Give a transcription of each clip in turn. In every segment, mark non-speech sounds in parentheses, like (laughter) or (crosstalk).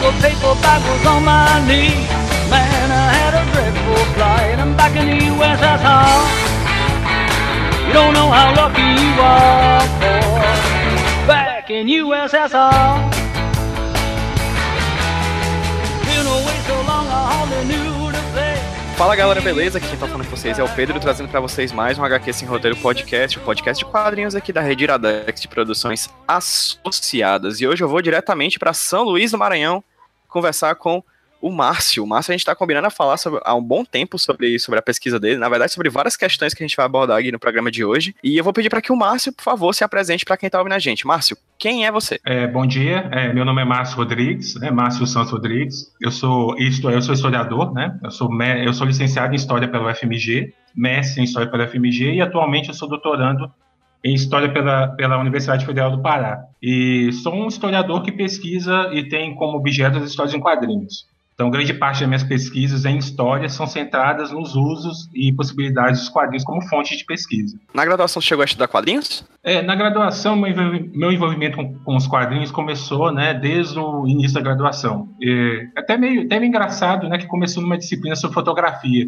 The paperback was on my knee. Man, I had a dreadful flight. I'm back in the. You don't know how lucky you are, boy. Back in. Fala galera, beleza? Aqui quem tá falando com vocês é o Pedro, trazendo pra vocês mais um HQ Sem Roteiro Podcast, o podcast de quadrinhos aqui da Rede Iradex de Produções Associadas. E hoje eu vou diretamente pra São Luís do Maranhão conversar com o Márcio. O Márcio a gente tá combinando a falar sobre- há um bom tempo sobre, sobre a pesquisa dele, na verdade sobre várias questões que a gente vai abordar aqui no programa de hoje. E eu vou pedir pra que o Márcio, por favor, se apresente pra quem tá ouvindo a gente. Márcio, quem é você? É, bom dia, é, meu nome é Márcio Rodrigues, é Márcio Santos Rodrigues. Eu sou, isto, eu sou historiador, né? Eu sou, eu sou licenciado em História pela UFMG, mestre em História pela UFMG e atualmente eu sou doutorando em História pela, pela Universidade Federal do Pará. E sou um historiador que pesquisa e tem como objeto as histórias em quadrinhos. Então, grande parte das minhas pesquisas em história são centradas nos usos e possibilidades dos quadrinhos como fonte de pesquisa. Na graduação chegou a estudar quadrinhos? É, na graduação, meu envolvi- meu envolvimento com, com os quadrinhos começou, né, desde o início da graduação. É, até meio, até meio engraçado, né, que começou numa disciplina sobre fotografia,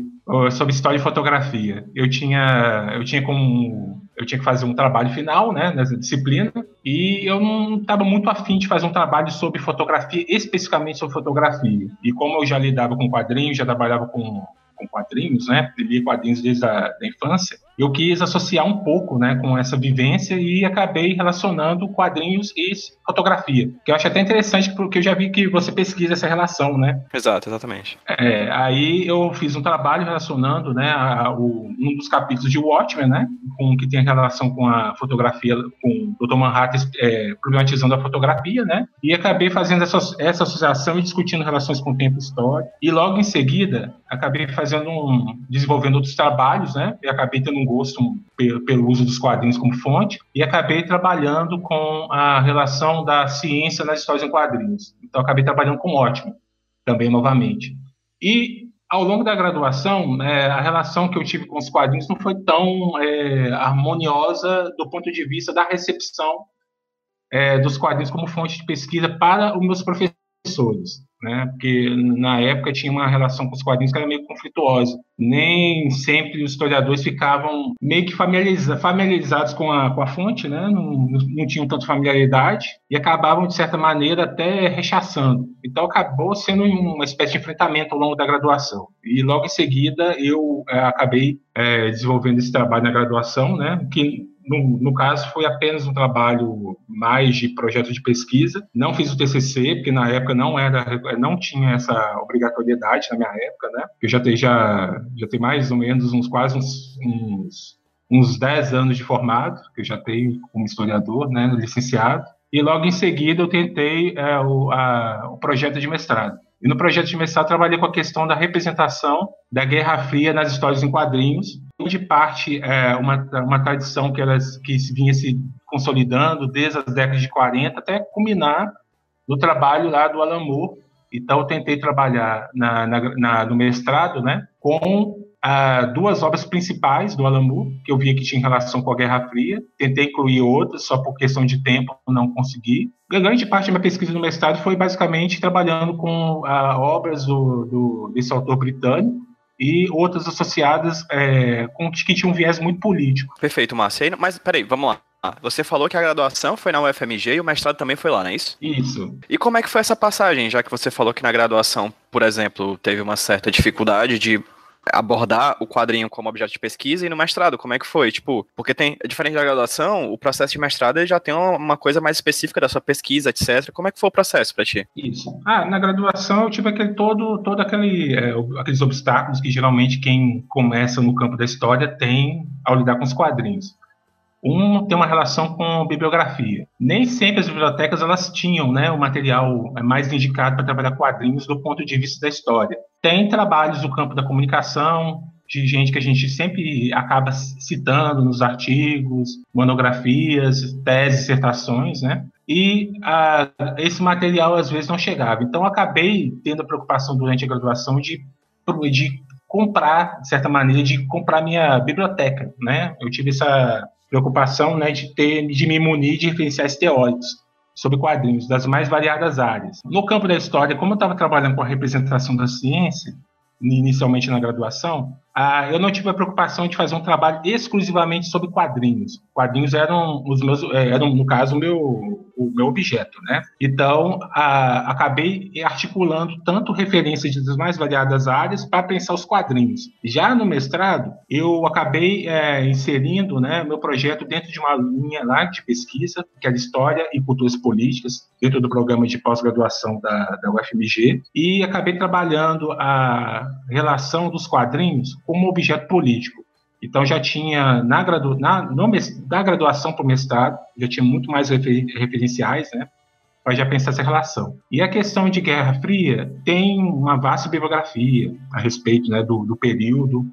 sobre história e fotografia. Eu tinha, eu tinha como, eu tinha que fazer um trabalho final, né, nessa disciplina, e eu não estava muito afim de fazer um trabalho sobre fotografia, especificamente sobre fotografia. E como eu já lidava com quadrinhos, já trabalhava com com quadrinhos, né? Li quadrinhos desde a da infância. Eu quis associar um pouco, né, com essa vivência e acabei relacionando quadrinhos e fotografia. Que eu acho até interessante porque eu já vi que você pesquisa essa relação, né? Exato, exatamente. É, aí eu fiz um trabalho relacionando, né, a- o- um dos capítulos de Watchmen, né, com que tem relação com a fotografia, com o Dr. Manhattan é, problematizando a fotografia, né, e acabei fazendo essa, essa associação e discutindo relações com o tempo histórico. E logo em seguida acabei fazendo um, desenvolvendo outros trabalhos, né, e acabei tendo um gosto pelo, uso dos quadrinhos como fonte e acabei trabalhando com a relação da ciência nas histórias em quadrinhos. Então acabei trabalhando com Watchmen também novamente. E ao longo da graduação, né, a relação que eu tive com os quadrinhos não foi tão é, harmoniosa do ponto de vista da recepção é, dos quadrinhos como fonte de pesquisa para os meus professores. Né, porque na época tinha uma relação com os quadrinhos que era meio conflituosa. Nem sempre os historiadores ficavam meio que familiariza- familiarizados com a, com a fonte, né, não, não tinham tanta familiaridade e acabavam, de certa maneira, até rechaçando. Então acabou sendo uma espécie de enfrentamento ao longo da graduação. E logo em seguida eu eh, acabei eh, desenvolvendo esse trabalho na graduação, né, que no, no caso, foi apenas um trabalho mais de projeto de pesquisa. Não fiz o TCC, porque na época não era, não tinha essa obrigatoriedade na minha época, né? Eu já tenho, já, já tenho mais ou menos uns quase uns, uns, uns 10 anos de formado, que eu já tenho como historiador, né, licenciado. E logo em seguida eu tentei é, o, a, o projeto de mestrado. E no projeto de mestrado trabalhei com a questão da representação da Guerra Fria nas histórias em quadrinhos, de parte é, uma, uma tradição que, elas, que vinha se consolidando desde as décadas de 40 até culminar no trabalho lá do Alan Moore. Então, tentei trabalhar na, na, na, no mestrado né, com ah, duas obras principais do Alan Moore, que eu via que tinha relação com a Guerra Fria. Tentei incluir outras, só por questão de tempo não consegui. A grande parte da minha pesquisa no mestrado foi basicamente trabalhando com ah, obras do, do, desse autor britânico, e outras associadas é, com que tinham um viés muito político. Perfeito, Márcio. Mas peraí, vamos lá. Você falou que a graduação foi na UFMG e o mestrado também foi lá, não é isso? Isso. E como é que foi essa passagem, já que você falou que na graduação, por exemplo, teve uma certa dificuldade de abordar o quadrinho como objeto de pesquisa e no mestrado, como é que foi? Tipo, porque tem, diferente da graduação, o processo de mestrado já tem uma coisa mais específica da sua pesquisa, etc. Como é que foi o processo para ti? Isso. Ah, na graduação eu tive aquele todo, todo aquele, é, aqueles obstáculos que geralmente quem começa no campo da história tem ao lidar com os quadrinhos. Um tem uma relação com bibliografia. Nem sempre as bibliotecas elas tinham né, o material mais indicado para trabalhar quadrinhos do ponto de vista da história. Tem trabalhos no campo da comunicação, de gente que a gente sempre acaba citando nos artigos, monografias, teses, dissertações, né? E ah, esse material às vezes não chegava. Então acabei tendo a preocupação durante a graduação de, de comprar, de certa maneira, de comprar minha biblioteca, né? Eu tive essa preocupação né, de ter de me munir de referenciais teóricos sobre quadrinhos das mais variadas áreas. No campo da história, como eu estava trabalhando com a representação da ciência, inicialmente na graduação, ah, eu não tive a preocupação de fazer um trabalho exclusivamente sobre quadrinhos. Quadrinhos eram os meus, eh, eram no caso o meu, o meu objeto, né? Então ah, acabei articulando tanto referências das mais variadas áreas para pensar os quadrinhos. Já no mestrado eu acabei é, inserindo, né, meu projeto dentro de uma linha lá de pesquisa que era história e culturas políticas dentro do programa de pós-graduação da, da UFMG e acabei trabalhando a relação dos quadrinhos como objeto político. Então já tinha na, gradu, na no, da graduação para o mestrado já tinha muito mais refer, referenciais, né? Para já pensar essa relação. E a questão de Guerra Fria tem uma vasta bibliografia a respeito né, do, do período,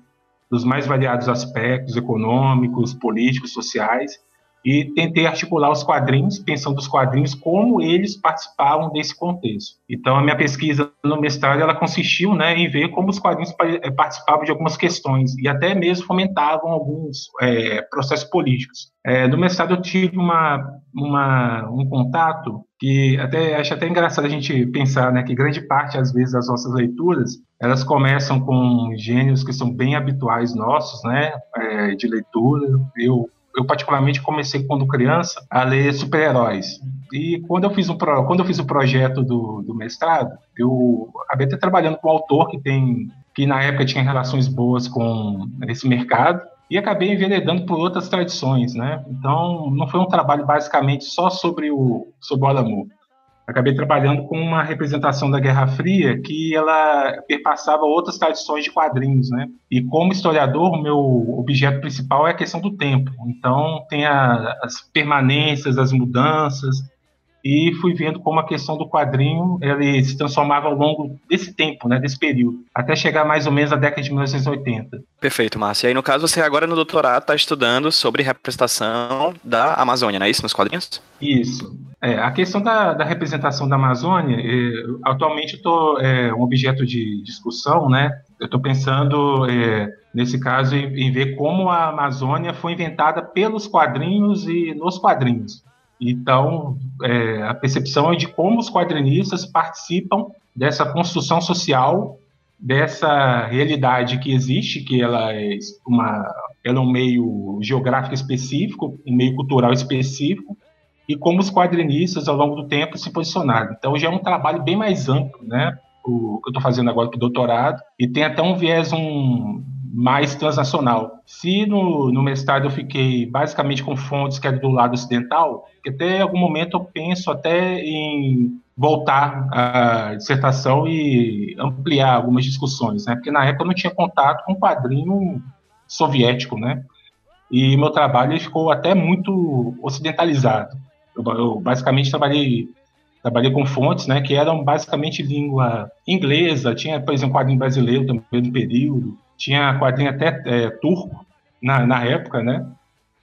dos mais variados aspectos econômicos, políticos, sociais, e tentei articular os quadrinhos, pensando os quadrinhos como eles participavam desse contexto. Então, a minha pesquisa no mestrado ela consistiu né, em ver como os quadrinhos eh, participavam de algumas questões e até mesmo fomentavam alguns é, processos políticos. É, no mestrado, eu tive uma, uma, um contato que até acho até engraçado a gente pensar né, que grande parte, às vezes, das nossas leituras elas começam com gênios que são bem habituais nossos, né, é, de leitura. Eu eu particularmente comecei quando criança a ler super-heróis. E quando eu fiz o pro, quando eu fiz o projeto do, do mestrado, eu acabei até trabalhando com um autor que tem que na época tinha relações boas com esse mercado e acabei enveredando por outras tradições, né? Então, não foi um trabalho basicamente só sobre o sobre o Alamo acabei trabalhando com uma representação da Guerra Fria que ela perpassava outras tradições de quadrinhos, né? E como historiador, meu objeto principal é a questão do tempo. Então, tem a, as permanências, as mudanças, e fui vendo como a questão do quadrinho ele se transformava ao longo desse tempo, né, desse período, até chegar mais ou menos à década de 1980. Perfeito, Márcio. E aí, no caso, você agora no doutorado está estudando sobre representação da Amazônia, não é isso, nos quadrinhos? Isso. É, a questão da, da, representação da Amazônia, é, atualmente estou é, um objeto de discussão, né? Eu estou pensando, é, nesse caso, em, em ver como a Amazônia foi inventada pelos quadrinhos e nos quadrinhos. Então, é, a percepção é de como os quadrinistas participam dessa construção social, dessa realidade que existe, que ela é, uma, ela é um meio geográfico específico, um meio cultural específico, e como os quadrinistas, ao longo do tempo, se posicionaram. Então, já é um trabalho bem mais amplo, né? O que eu estou fazendo agora para o doutorado, e tem até um viés um, mais transnacional. Se no, no mestrado eu fiquei basicamente com fontes que é do lado ocidental, que até algum momento eu penso até em voltar à dissertação e ampliar algumas discussões, né? Porque na época eu não tinha contato com quadrinho soviético, né? E meu trabalho ficou até muito ocidentalizado. Eu, eu basicamente trabalhei trabalhei com fontes, né, que eram basicamente língua inglesa, tinha, por exemplo, quadrinho brasileiro também no período, tinha quadrinho até é, turco na, na época, né?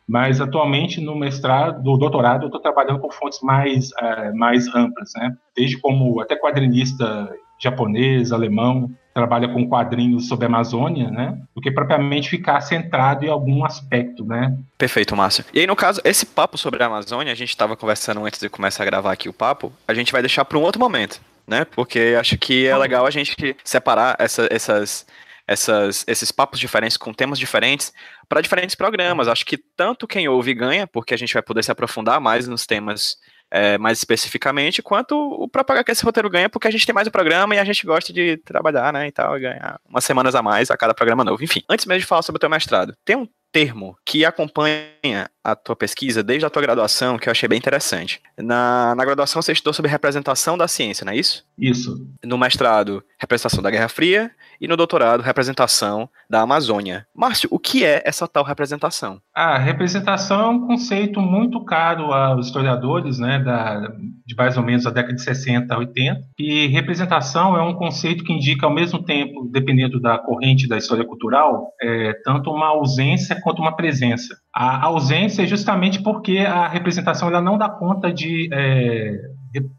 Mas atualmente no mestrado, no doutorado, eu estou trabalhando com fontes mais, é, mais amplas, né? Desde como até quadrinista japonês, alemão, trabalha com quadrinhos sobre a Amazônia, né? Do que propriamente ficar centrado em algum aspecto, né? Perfeito, Márcio. E aí, no caso, esse papo sobre a Amazônia, a gente estava conversando antes de começar a gravar aqui o papo, a gente vai deixar para um outro momento, né? Porque acho que é legal a gente separar essa, essas essas, esses papos diferentes com temas diferentes para diferentes programas. Acho que tanto quem ouve ganha, porque a gente vai poder se aprofundar mais nos temas é, mais especificamente, quanto o próprio HQ esse roteiro ganha, porque a gente tem mais o programa e a gente gosta de trabalhar, né, e tal, e ganhar umas semanas a mais a cada programa novo. Enfim, antes mesmo de falar sobre o teu mestrado, tem um termo que acompanha a tua pesquisa desde a tua graduação que eu achei bem interessante. Na, na graduação você estudou sobre representação da ciência, não é isso? Isso. No mestrado, representação da Guerra Fria e no doutorado, representação da Amazônia. Márcio, o que é essa tal representação? A representação é um conceito muito caro aos historiadores, né, da, de mais ou menos a década de 60 a 80. E representação é um conceito que indica ao mesmo tempo, dependendo da corrente da história cultural, é, tanto uma ausência quanto uma presença. A ausência é justamente porque a representação ela não dá conta de, é,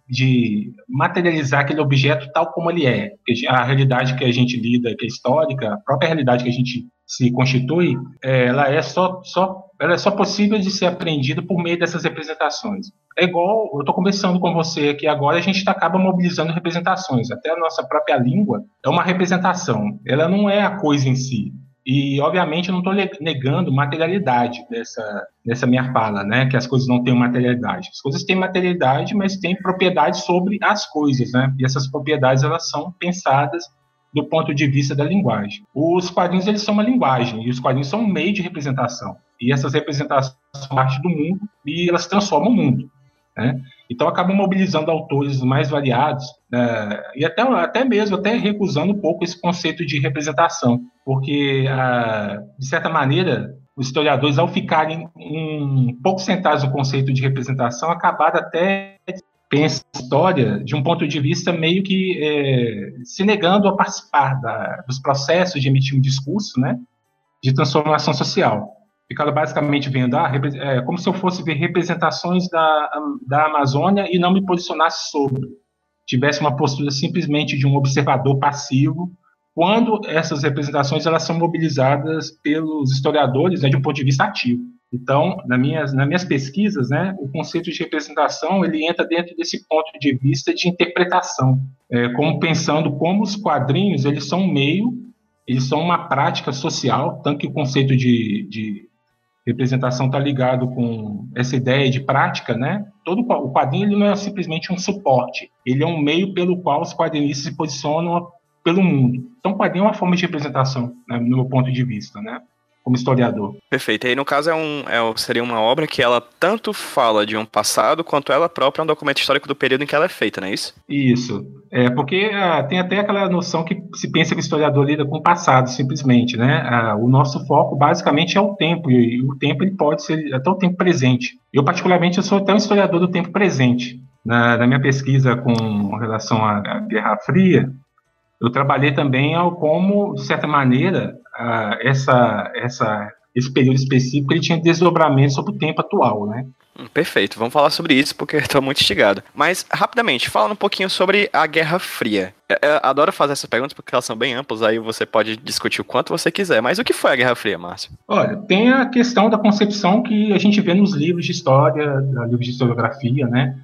de materializar aquele objeto tal como ele é. A realidade que a gente lida, que é histórica, a própria realidade que a gente se constitui, é, ela é só, só, ela é só possível de ser aprendida por meio dessas representações. É igual, eu estou conversando com você aqui agora, a gente tá, acaba mobilizando representações. Até a nossa própria língua é uma representação. Ela não é a coisa em si. E, obviamente, eu não estou negando materialidade dessa, dessa minha fala, né? Que as coisas não têm materialidade. As coisas têm materialidade, mas têm propriedades sobre as coisas, né? E essas propriedades, elas são pensadas do ponto de vista da linguagem. Os quadrinhos, eles são uma linguagem, e os quadrinhos são um meio de representação. E essas representações são parte do mundo, e elas transformam o mundo. Né? Então acabam mobilizando autores mais variados né? e até, até mesmo até recusando um pouco esse conceito de representação, porque ah, de certa maneira os historiadores ao ficarem um pouco sentados no conceito de representação acabaram até pensando a história de um ponto de vista meio que é, se negando a participar da, dos processos de emitir um discurso, né, de transformação social ficava basicamente vendo, ah, é, como se eu fosse ver representações da, da Amazônia e não me posicionasse sobre. Tivesse uma postura simplesmente de um observador passivo, quando essas representações elas são mobilizadas pelos historiadores né, de um ponto de vista ativo. Então, nas minhas, nas minhas pesquisas, né, o conceito de representação ele entra dentro desse ponto de vista de interpretação, é, como pensando como os quadrinhos eles são um meio, eles são uma prática social, tanto que o conceito de, de representação está ligado com essa ideia de prática, né? Todo o quadrinho ele não é simplesmente um suporte, ele é um meio pelo qual os quadrinistas se posicionam pelo mundo. Então, quadrinho é uma forma de representação, né, no meu ponto de vista, né? como historiador. Perfeito. E aí, no caso, é um, é, seria uma obra que ela tanto fala de um passado, quanto ela própria é um documento histórico do período em que ela é feita, não é isso? Isso. É, porque ah, tem até aquela noção que se pensa que o historiador lida com o passado, simplesmente, né? Ah, o nosso foco, basicamente, é o tempo, e, e, o tempo ele pode ser até o tempo presente. Eu, particularmente, eu sou até um historiador do tempo presente. Na, na minha pesquisa com relação à, à Guerra Fria, eu trabalhei também ao como, de certa maneira, uh, essa, essa, esse período específico ele tinha desdobramento sobre o tempo atual, né? Hum, perfeito, vamos falar sobre isso porque estou muito instigado. Mas, rapidamente, falando um pouquinho sobre a Guerra Fria. Eu adoro fazer essas perguntas porque elas são bem amplas, aí você pode discutir o quanto você quiser. Mas o que foi a Guerra Fria, Márcio? Olha, tem a questão da concepção que a gente vê nos livros de história, livros de historiografia, né?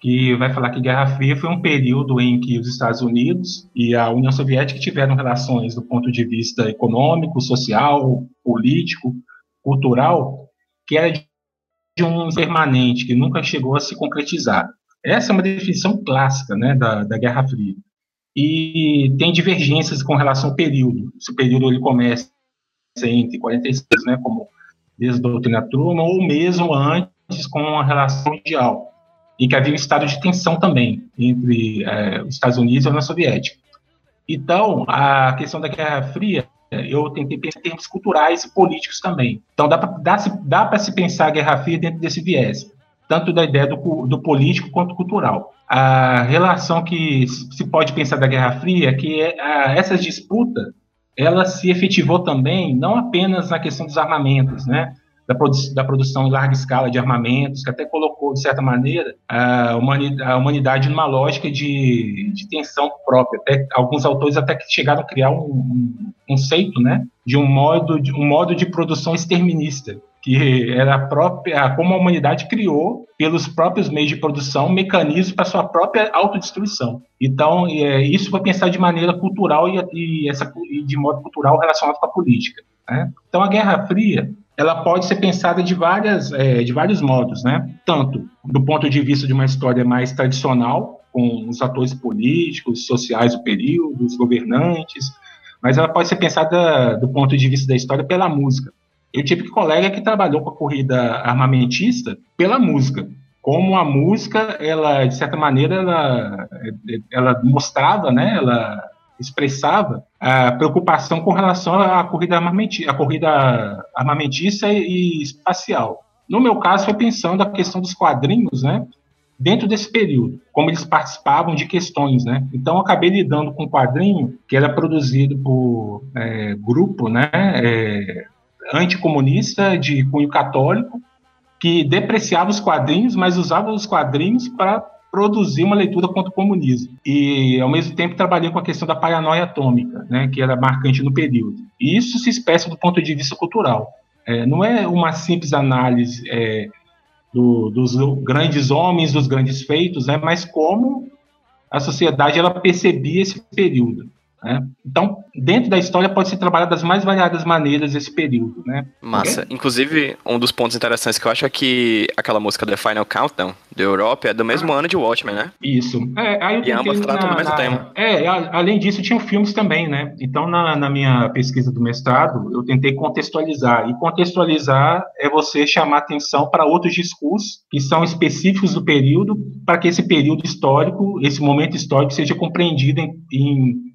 Que vai falar que Guerra Fria foi um período em que os Estados Unidos e a União Soviética tiveram relações do ponto de vista econômico, social, político, cultural, que era de um permanente, que nunca chegou a se concretizar. Essa é uma definição clássica né, da, da Guerra Fria. E tem divergências com relação ao período. Se o período ele começa entre 46, né, como desde a doutrina Truman, ou mesmo antes com a relação mundial e que havia um estado de tensão também entre é, os Estados Unidos e a União Soviética. Então, a questão da Guerra Fria, eu tentei pensar em termos culturais e políticos também. Então, dá para dá se pensar a Guerra Fria dentro desse viés, tanto da ideia do, do político quanto cultural. A relação que se pode pensar da Guerra Fria é que é, a, essa disputa ela se efetivou também não apenas na questão dos armamentos, né? Da, produ da produção em larga escala de armamentos, que até colocou, de certa maneira, a humanidade, a humanidade numa lógica de, de tensão própria. Até, alguns autores até que chegaram a criar um, conceito né, de um modo de, um modo de produção exterminista, que era a própria, como a humanidade criou, pelos próprios meios de produção, mecanismos para sua própria autodestruição. Então, é, isso foi pensar de maneira cultural e, e, essa, e de modo cultural relacionado com a política. Né? Então, a Guerra Fria ela pode ser pensada de, várias, é, de vários modos, né? Tanto do ponto de vista de uma história mais tradicional, com os atores políticos, sociais do período, os governantes, mas ela pode ser pensada do ponto de vista da história pela música. Eu tive um colega que trabalhou com a corrida armamentista pela música. Como a música, ela, de certa maneira, ela, ela mostrava, né, ela expressava a preocupação com relação à corrida, armamentista, à corrida armamentista e espacial. No meu caso, foi pensando a questão dos quadrinhos, né? Dentro desse período, como eles participavam de questões, né? Então, acabei lidando com um quadrinho que era produzido por é, grupo, né? É, anticomunista de cunho católico que depreciava os quadrinhos, mas usava os quadrinhos para produzir uma leitura contra o comunismo. E, ao mesmo tempo, trabalhei com a questão da paranoia atômica, né, que era marcante no período. E isso se expressa do ponto de vista cultural. É, não é uma simples análise é, do, dos grandes homens, dos grandes feitos, né, mas como a sociedade ela percebia esse período. Né? Então, dentro da história pode ser trabalhado das mais variadas maneiras esse período, né? Massa. Okay? Inclusive, um dos pontos interessantes que eu acho é que aquela música The Final Countdown, da Europa, é do mesmo ah. ano de Watchmen, né? Isso. É, aí eu e ambas tratam do mesmo na, tema. É, além disso, tinham filmes também, né? Então, na, na minha pesquisa do mestrado, eu tentei contextualizar. E contextualizar é você chamar atenção para outros discursos que são específicos do período, para que esse período histórico, esse momento histórico, seja compreendido em, em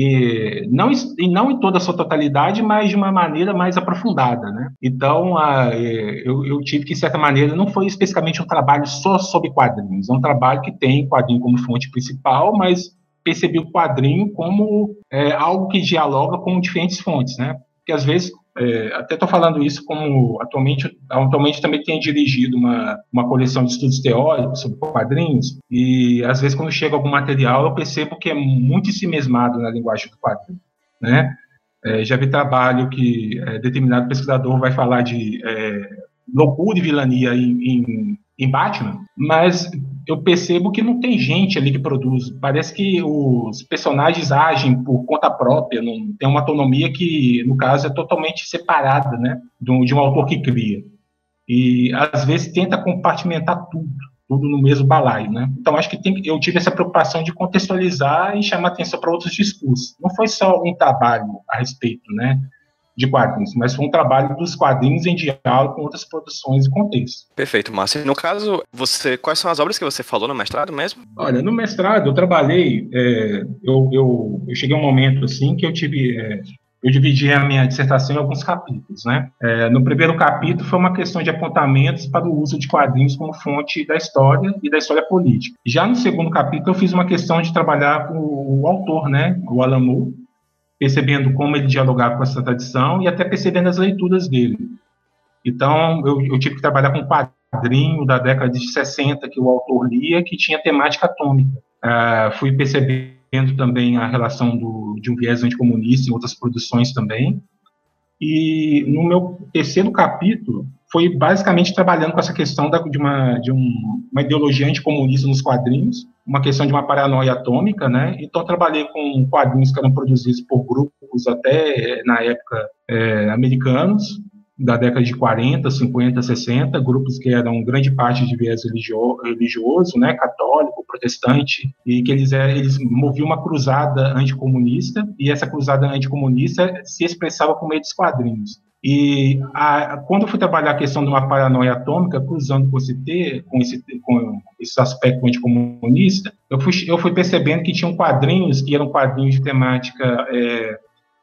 e não, e não em toda a sua totalidade, mas de uma maneira mais aprofundada, né? Então, a, é, eu, eu, tive que, de certa maneira, não foi especificamente um trabalho só sobre quadrinhos, é um trabalho que tem quadrinho como fonte principal, mas percebi o quadrinho como é, algo que dialoga com diferentes fontes, né? Porque, às vezes, é, até estou falando isso como atualmente, atualmente também tenho dirigido uma, uma coleção de estudos teóricos sobre quadrinhos, e às vezes quando chega algum material eu percebo que é muito mesmado na linguagem do quadrinho, né? É, já vi trabalho que é, determinado pesquisador vai falar de é, loucura e vilania em, em, em Batman, mas eu percebo que não tem gente ali que produz. Parece que os personagens agem por conta própria, não tem uma autonomia que, no caso, é totalmente separada, né, de um, de um autor que cria. E às vezes tenta compartimentar tudo, tudo no mesmo balaio, né? Então acho que tem, eu tive essa preocupação de contextualizar e chamar atenção para outros discursos. Não foi só um trabalho a respeito, né? De quadrinhos, mas foi um trabalho dos quadrinhos em diálogo com outras produções e contextos. Perfeito, Márcio. No caso, você, quais são as obras que você falou no mestrado mesmo? Olha, no mestrado eu trabalhei, é, eu, eu, eu, cheguei a um momento assim que eu tive, é, eu dividi a minha dissertação em alguns capítulos, né? É, no primeiro capítulo foi uma questão de apontamentos para o uso de quadrinhos como fonte da história e da história política. Já no segundo capítulo eu fiz uma questão de trabalhar com o autor, né, o Alan Moore, percebendo como ele dialogava com essa tradição e até percebendo as leituras dele. Então, eu, eu tive que trabalhar com um quadrinho da década de 60 que o autor lia, que tinha temática atômica. Uh, fui percebendo também a relação do, de um viés anticomunista em outras produções também. E no meu terceiro capítulo, foi basicamente trabalhando com essa questão da, de, uma, de um, uma ideologia anticomunista nos quadrinhos, uma questão de uma paranoia atômica, né? Então, trabalhei com quadrinhos que eram produzidos por grupos até, na época, é, americanos, da década de 40, 50, 60, grupos que eram grande parte de viés religio, religioso, né, católico, protestante, e que eles, é, eles moviam uma cruzada anticomunista, e essa cruzada anticomunista se expressava por meio dos quadrinhos. E a, quando eu fui trabalhar a questão de uma paranoia atômica, cruzando com esse, com esse, com esse aspecto anticomunista, eu fui, eu fui percebendo que tinham quadrinhos, que eram quadrinhos de temática é,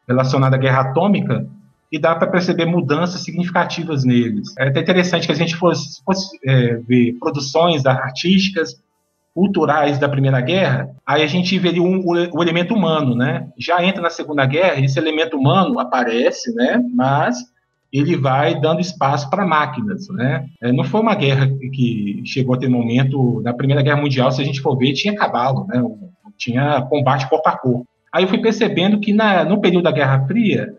relacionada à guerra atômica, e dá para perceber mudanças significativas neles. É até interessante que a gente fosse, fosse é, ver produções artísticas, culturais da Primeira Guerra, aí a gente veria um, o, o, elemento humano, né? Já entra na Segunda Guerra, esse elemento humano aparece, né? Mas ele vai dando espaço para máquinas, né? É, não foi uma guerra que chegou a ter momento na Primeira Guerra Mundial, se a gente for ver, tinha cavalo, né? Tinha combate corpo a corpo. Aí eu fui percebendo que na, no período da Guerra Fria,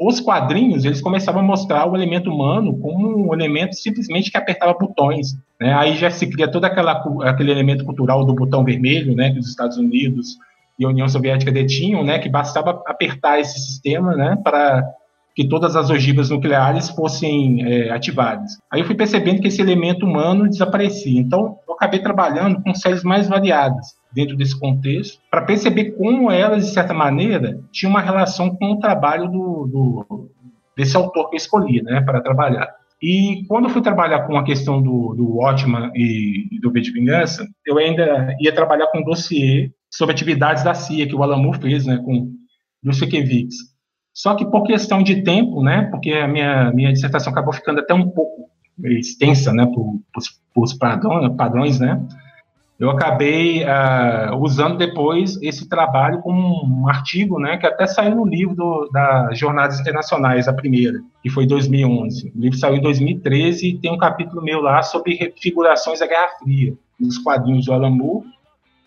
os quadrinhos eles começavam a mostrar o elemento humano como um elemento simplesmente que apertava botões. Né? Aí já se cria todo aquela, aquele elemento cultural do botão vermelho, né, que os Estados Unidos e a União Soviética detinham, né, que bastava apertar esse sistema né, para que todas as ogivas nucleares fossem é, ativadas. Aí eu fui percebendo que esse elemento humano desaparecia. Então, eu acabei trabalhando com séries mais variadas dentro desse contexto, para perceber como elas, de certa maneira, tinham uma relação com o trabalho do, do desse autor que eu escolhi, né, para trabalhar. E quando eu fui trabalhar com a questão do, do Watchman e do V de Vingança, eu ainda ia trabalhar com um dossiê sobre atividades da CIA que o Moore fez, né, com do Sekevics. Só que por questão de tempo, né, porque a minha, minha dissertação acabou ficando até um pouco extensa, né, por padrões, padrões, né, eu acabei uh, usando depois esse trabalho como um artigo, né, que até saiu no livro do, das Jornadas Internacionais, a primeira, que foi em 2011. O livro saiu em 2013 e tem um capítulo meu lá sobre refigurações da Guerra Fria. dos quadrinhos do Moore,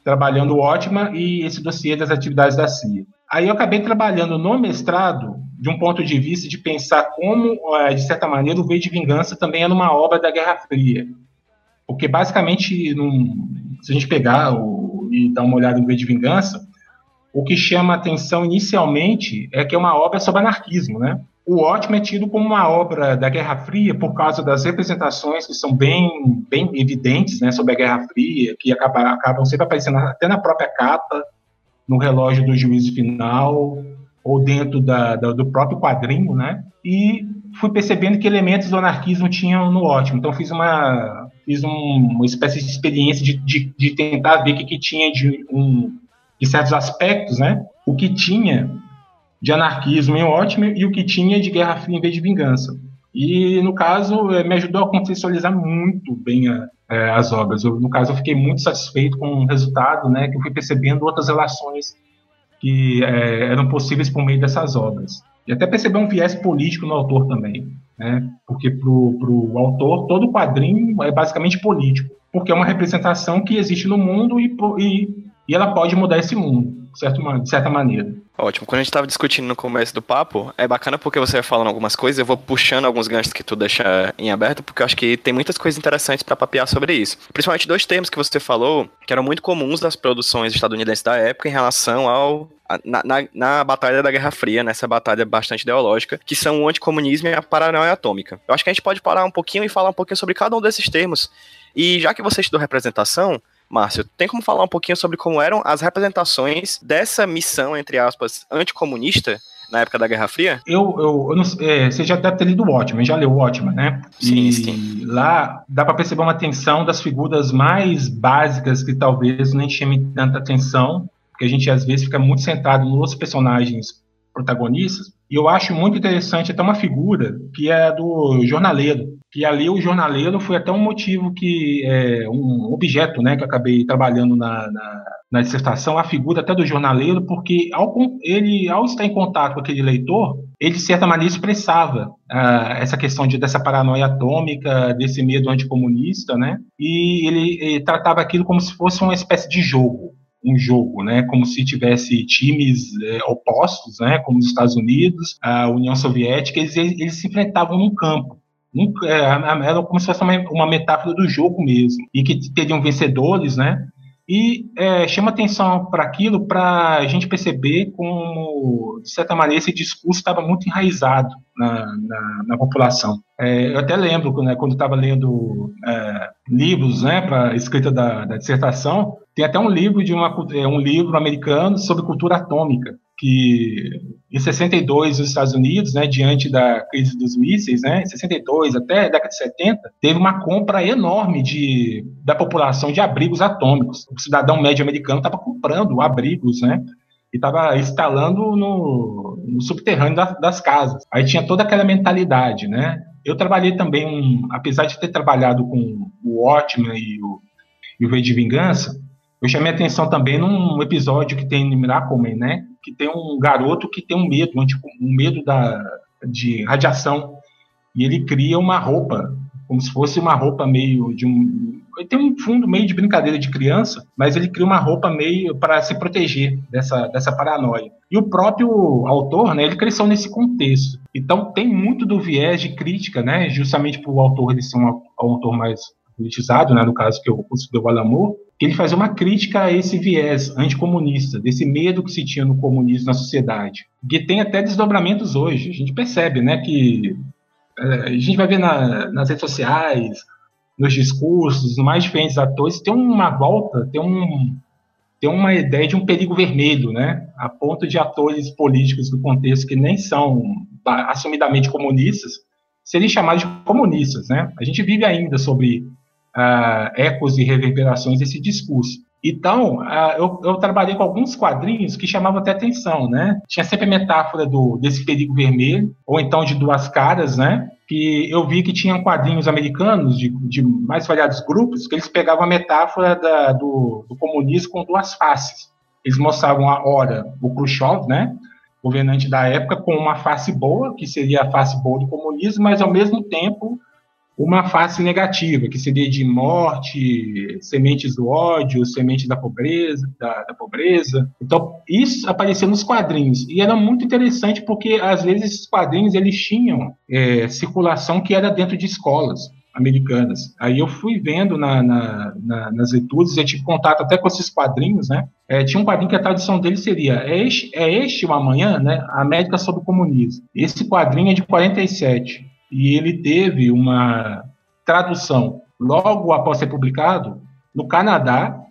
trabalhando o Ótima e esse dossiê das atividades da CIA. Aí eu acabei trabalhando no mestrado de um ponto de vista de pensar como, eh, de certa maneira, o V de Vingança também era uma obra da Guerra Fria. Porque, basicamente, num, se a gente pegar o, e dar uma olhada no V de Vingança, o que chama atenção inicialmente é que é uma obra sobre anarquismo, né? O Ótimo é tido como uma obra da Guerra Fria por causa das representações que são bem, bem evidentes né, sobre a Guerra Fria, que acabam, acabam sempre aparecendo até na própria capa, no relógio do juízo final, ou dentro da, da, do próprio quadrinho, né? E fui percebendo que elementos do anarquismo tinham no Ótimo. Então fiz uma, fiz um, uma espécie de experiência de, de, de tentar ver o que, que tinha de, um, de certos aspectos, né? O que tinha de anarquismo em ótimo e o que tinha de guerra fria em vez de vingança. E, no caso, eh, me ajudou a contextualizar muito bem a, é, as obras. Eu, no caso, eu fiquei muito satisfeito com o resultado, né, que eu fui percebendo outras relações que é, eram possíveis por meio dessas obras. E até perceber um viés político no autor também, né, porque para o autor, todo quadrinho é basicamente político, porque é uma representação que existe no mundo e, e, e ela pode mudar esse mundo, certo, de certa maneira. Ótimo. Quando a gente estava discutindo no começo do papo, é bacana porque você vai falando algumas coisas, eu vou puxando alguns ganchos que tu deixa em aberto, porque eu acho que tem muitas coisas interessantes para papear sobre isso. Principalmente dois termos que você falou, que eram muito comuns das produções estadunidenses da época em relação ao na, na, na, Batalha da Guerra Fria, nessa batalha bastante ideológica, que são o anticomunismo e a paranoia atômica. Eu acho que a gente pode parar um pouquinho e falar um pouquinho sobre cada um desses termos. E já que você estudou representação, Márcio, tem como falar um pouquinho sobre como eram as representações dessa missão, entre aspas, anticomunista na época da Guerra Fria? Eu, eu, eu não, é, você já deve ter lido o Watchmen, já leu o Watchmen, né? Sim, e sim. lá dá para perceber uma tensão das figuras mais básicas que talvez nem chame tanta atenção, porque a gente às vezes fica muito centrado nos personagens protagonistas, e eu acho muito interessante até uma figura que é do jornaleiro, que ali o jornaleiro foi até um motivo que, é, um objeto, né, que acabei trabalhando na, na, na dissertação, a figura até do jornaleiro, porque ao, ele, ao estar em contato com aquele leitor, ele, de certa maneira, expressava uh, essa questão de, dessa paranoia atômica, desse medo anticomunista, né, e ele, ele tratava aquilo como se fosse uma espécie de jogo, um jogo, né, como se tivesse times é, opostos, né, como os Estados Unidos, a União Soviética, eles, eles se enfrentavam num campo. É, era como se fosse uma, uma metáfora do jogo mesmo, e que teriam vencedores, né, e é, chama atenção para aquilo para a gente perceber como, de certa maneira, esse discurso estava muito enraizado na, na, na população. É, eu até lembro né, quando estava lendo é, livros né, para escrita da, da, dissertação, tem até um livro de uma, é, um livro americano sobre cultura atômica, que em 62 os Estados Unidos, né, diante da crise dos mísseis, né, em 62 até a década de 70, teve uma compra enorme de, da população de abrigos atômicos. O cidadão médio americano estava comprando abrigos, né, e estava instalando no, no subterrâneo das, das casas. Aí tinha toda aquela mentalidade, né. Eu trabalhei também, um, apesar de ter trabalhado com o Watchmen e o, e o de Vingança, eu chamei atenção também num episódio que tem no Miracleman, né? Que tem um garoto que tem um medo, um, tipo, um medo da, de radiação. E ele cria uma roupa, como se fosse uma roupa meio de um. Ele tem um fundo meio de brincadeira de criança, mas ele cria uma roupa meio para se proteger dessa, dessa paranoia. E o próprio autor, né, ele cresceu nesse contexto. Então tem muito do viés de crítica, né, justamente por o autor ele ser um, um autor mais politizado, né, no caso que eu considero o Alamur, ele faz uma crítica a esse viés anticomunista, desse medo que se tinha no comunismo na sociedade, que tem até desdobramentos hoje. A gente percebe, né, que é, a gente vai ver na, nas redes sociais, nos discursos, nos mais diferentes atores, tem uma volta, tem um tem uma ideia de um perigo vermelho, né, a ponto de atores políticos do contexto que nem são assumidamente comunistas serem chamados de comunistas, né? A gente vive ainda sobre uh, ecos e reverberações desse discurso. Então, uh, eu, eu, trabalhei com alguns quadrinhos que chamavam até atenção, né? Tinha sempre a metáfora do, desse perigo vermelho, ou então de duas caras, né? Que eu vi que tinham quadrinhos americanos de, de mais variados grupos que eles pegavam a metáfora da, do, do comunismo com duas faces. Eles mostravam a hora o Khrushchev, né? governante da época, com uma face boa, que seria a face boa do comunismo, mas ao mesmo tempo uma face negativa, que seria de morte, sementes do ódio, sementes da pobreza, da, da, pobreza. Então, isso aparecia nos quadrinhos. E era muito interessante porque, às vezes, esses quadrinhos eles tinham é, circulação que era dentro de escolas americanas. Aí eu fui vendo na, na, na, nas leituras, eu tive contato até com esses quadrinhos, né? É, tinha um quadrinho que a tradução dele seria É este, é este o amanhã, né? América sob o comunismo. Esse quadrinho é de 47 e ele teve uma tradução logo após ser publicado no Canadá,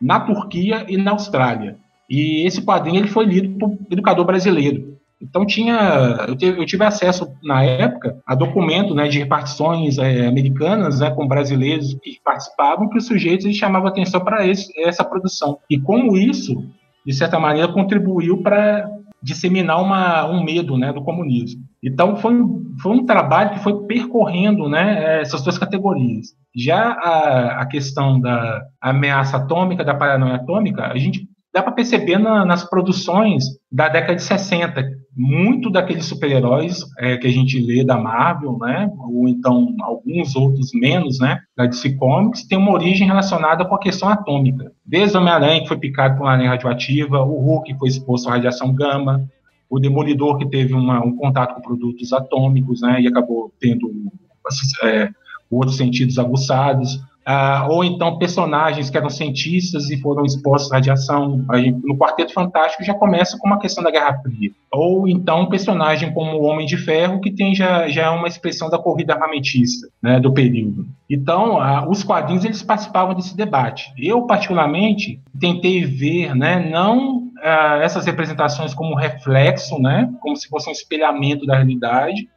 na Turquia e na Austrália. E esse quadrinho ele foi lido por educador brasileiro. Então tinha, eu tive, eu tive, acesso na época a documento, né, de repartições é, americanas, né, com brasileiros que participavam, que os sujeitos chamavam atenção para essa produção. E como isso, de certa maneira, contribuiu para disseminar uma, um medo, né, do comunismo. Então foi, foi um trabalho que foi percorrendo, né, essas duas categorias. Já a, a questão da ameaça atômica, da paranoia atômica, a gente dá para perceber na, nas produções da década de 60. Muito daqueles super-heróis é, que a gente lê da Marvel, né, ou então alguns outros menos, né, da DC Comics, tem uma origem relacionada com a questão atômica. Desde Homem-Aranha, que foi picado por uma aranha radioativa, o Hulk, que foi exposto à radiação gama, o Demolidor, que teve uma, um contato com produtos atômicos, né, e acabou tendo é, outros sentidos aguçados ah, ou então personagens que eram cientistas e foram expostos à radiação. No Quarteto Fantástico já começa com uma questão da Guerra Fria. Ou então um personagem como o Homem de Ferro, que tem já, já uma expressão da corrida armamentista né, do período. Então, os quadrinhos eles participavam desse debate. Eu, particularmente, tentei ver né, não ah, essas representações como reflexo, né, como se fosse um espelhamento da realidade,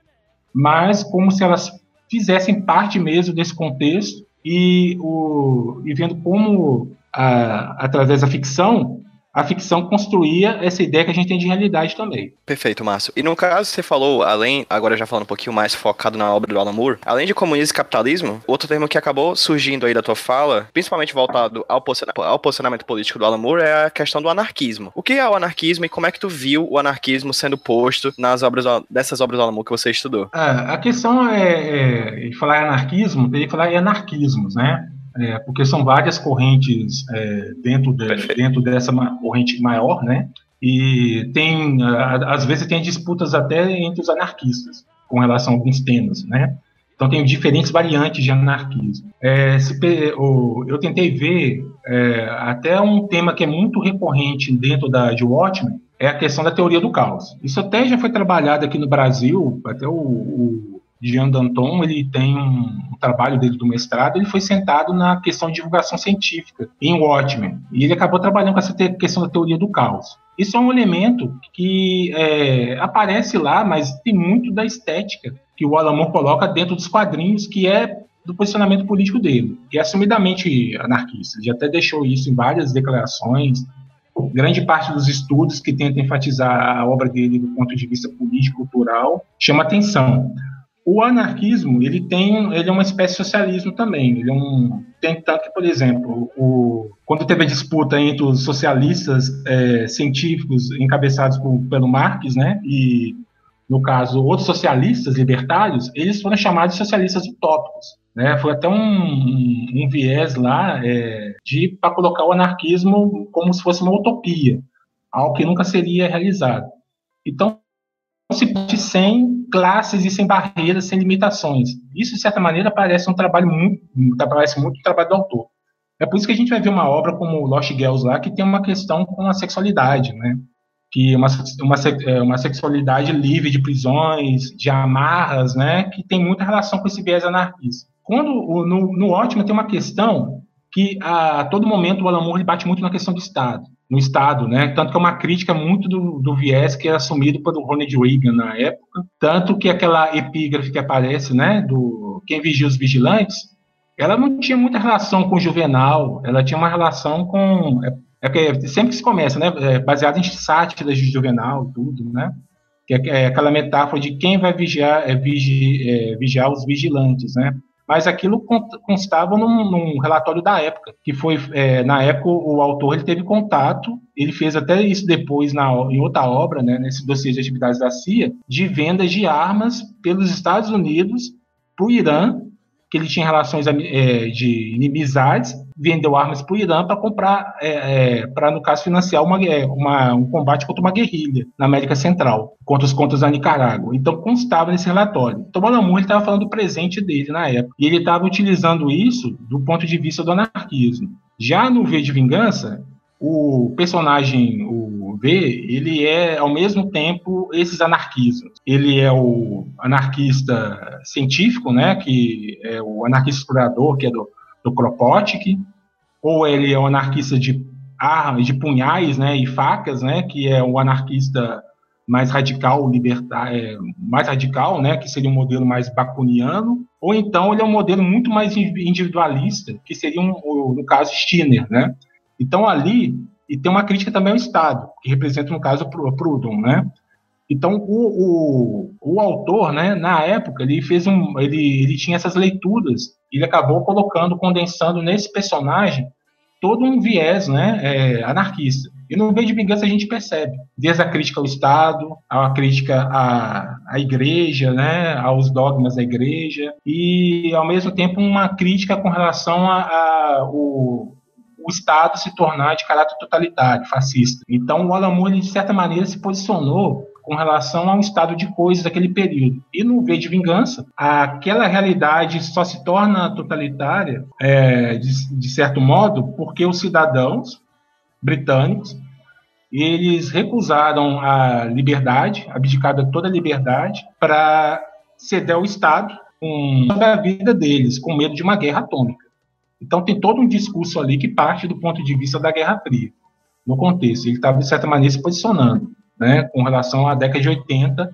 mas como se elas fizessem parte mesmo desse contexto e, o, e vendo como, a, através da ficção, a ficção construía essa ideia que a gente tem de realidade também. Perfeito, Márcio. E no caso, você falou, além, agora já falando um pouquinho mais focado na obra do Alan Moore, além de comunismo e capitalismo, outro termo que acabou surgindo aí da tua fala, principalmente voltado ao, ao posicionamento político do Alan Moore, é a questão do anarquismo. O que é o anarquismo e como é que tu viu o anarquismo sendo posto nas obras dessas obras do Alan Moore que você estudou? Ah, a questão é, é falar em anarquismo, teria que falar em anarquismos, né? É, porque são várias correntes é, dentro, de, dentro dessa corrente maior, né? E tem, às vezes, tem disputas até entre os anarquistas com relação a alguns temas, né? Então, tem diferentes variantes de anarquismo. É, se, eu tentei ver é, até um tema que é muito recorrente dentro da, de Watchmen, é a questão da teoria do caos. Isso até já foi trabalhado aqui no Brasil, até o, o Jean Danton, ele tem um, um, trabalho dele do mestrado, ele foi sentado na questão de divulgação científica em Watchmen, e ele acabou trabalhando com essa questão da teoria do caos. Isso é um elemento que é, aparece lá, mas tem muito da estética que o Alan Moore coloca dentro dos quadrinhos, que é do posicionamento político dele, que é assumidamente anarquista. Ele até deixou isso em várias declarações. Grande parte dos estudos que tentam enfatizar a obra dele do ponto de vista político-cultural chama atenção. O anarquismo, ele tem, ele é uma espécie de socialismo também. Ele é um, tem tanto que, por exemplo, o, quando teve a disputa entre os socialistas é, científicos encabeçados por, pelo Marx, né, e no caso outros socialistas libertários, eles foram chamados de socialistas utópicos. Né? Foi até um, um, um viés lá é, de para colocar o anarquismo como se fosse uma utopia, algo que nunca seria realizado. Então se pode sem classes e sem barreiras, sem limitações. Isso, de certa maneira, parece um trabalho muito, parece muito um trabalho do autor. É por isso que a gente vai ver uma obra como Lost Girls lá, que tem uma questão com a sexualidade, né? Que é uma, uma, é uma sexualidade livre de prisões, de amarras, né? Que tem muita relação com esse viés anarquista. Quando, no, no Ótimo tem uma questão que a todo momento o Alan Moore bate muito na questão do Estado no Estado, né? Tanto que é uma crítica muito do, do viés que é assumido pelo Ronald Reagan na época, tanto que aquela epígrafe que aparece, né, do quem vigia os vigilantes, ela não tinha muita relação com o Juvenal, ela tinha uma relação com é, é que sempre que se começa, né, é baseado em sátiras de Juvenal, tudo, né? Que é, é aquela metáfora de quem vai vigiar, é, vigi, é, vigiar os vigilantes, né? Mas aquilo constava num, num relatório da época, que foi, é, na época, o autor ele teve contato, ele fez até isso depois na, em outra obra, né, nesse dossiê de atividades da CIA, de vendas de armas pelos Estados Unidos para o Irã que ele tinha relações é, de inimizades, vendeu armas para o Irã para comprar, é, é, para no caso financiar uma, é, uma, um combate contra uma guerrilha na América Central, contra os contos da Nicarágua. Então constava nesse relatório. Então Balamu estava falando do presente dele na época e ele estava utilizando isso do ponto de vista do anarquismo. Já no V de Vingança, o personagem, o V, ele é ao mesmo tempo esses anarquismos. Ele é o anarquista científico, né, que é o anarquista explorador, que é do, do Kropotkin, ou ele é o anarquista de armas, de punhais, né, e facas, né, que é o anarquista mais radical, libertar, é, mais radical, né, que seria um modelo mais bacuniano, ou então ele é um modelo muito mais individualista, que seria um, no caso Stirner, né? Então, ali, e tem uma crítica também ao Estado, que representa, no caso, o Proudhon, né? Então, o, o, o, autor, né, na época, ele fez um, ele, ele tinha essas leituras, ele acabou colocando, condensando nesse personagem todo um viés, né, é, anarquista. E no meio de vingança a gente percebe, desde a crítica ao Estado, a crítica à, à igreja, né, aos dogmas da igreja, e ao mesmo tempo uma crítica com relação ao o Estado se tornar de caráter totalitário, fascista. Então, o Alan de certa maneira, se posicionou com relação ao estado de coisas daquele período. E no V de Vingança, aquela realidade só se torna totalitária, é, de, de certo modo, porque os cidadãos britânicos eles recusaram a liberdade, abdicaram toda a liberdade, para ceder ao Estado com a vida deles, com medo de uma guerra atômica. Então tem todo um discurso ali que parte do ponto de vista da Guerra Fria, no contexto. Ele estava, de certa maneira, se posicionando né, com relação à década de 80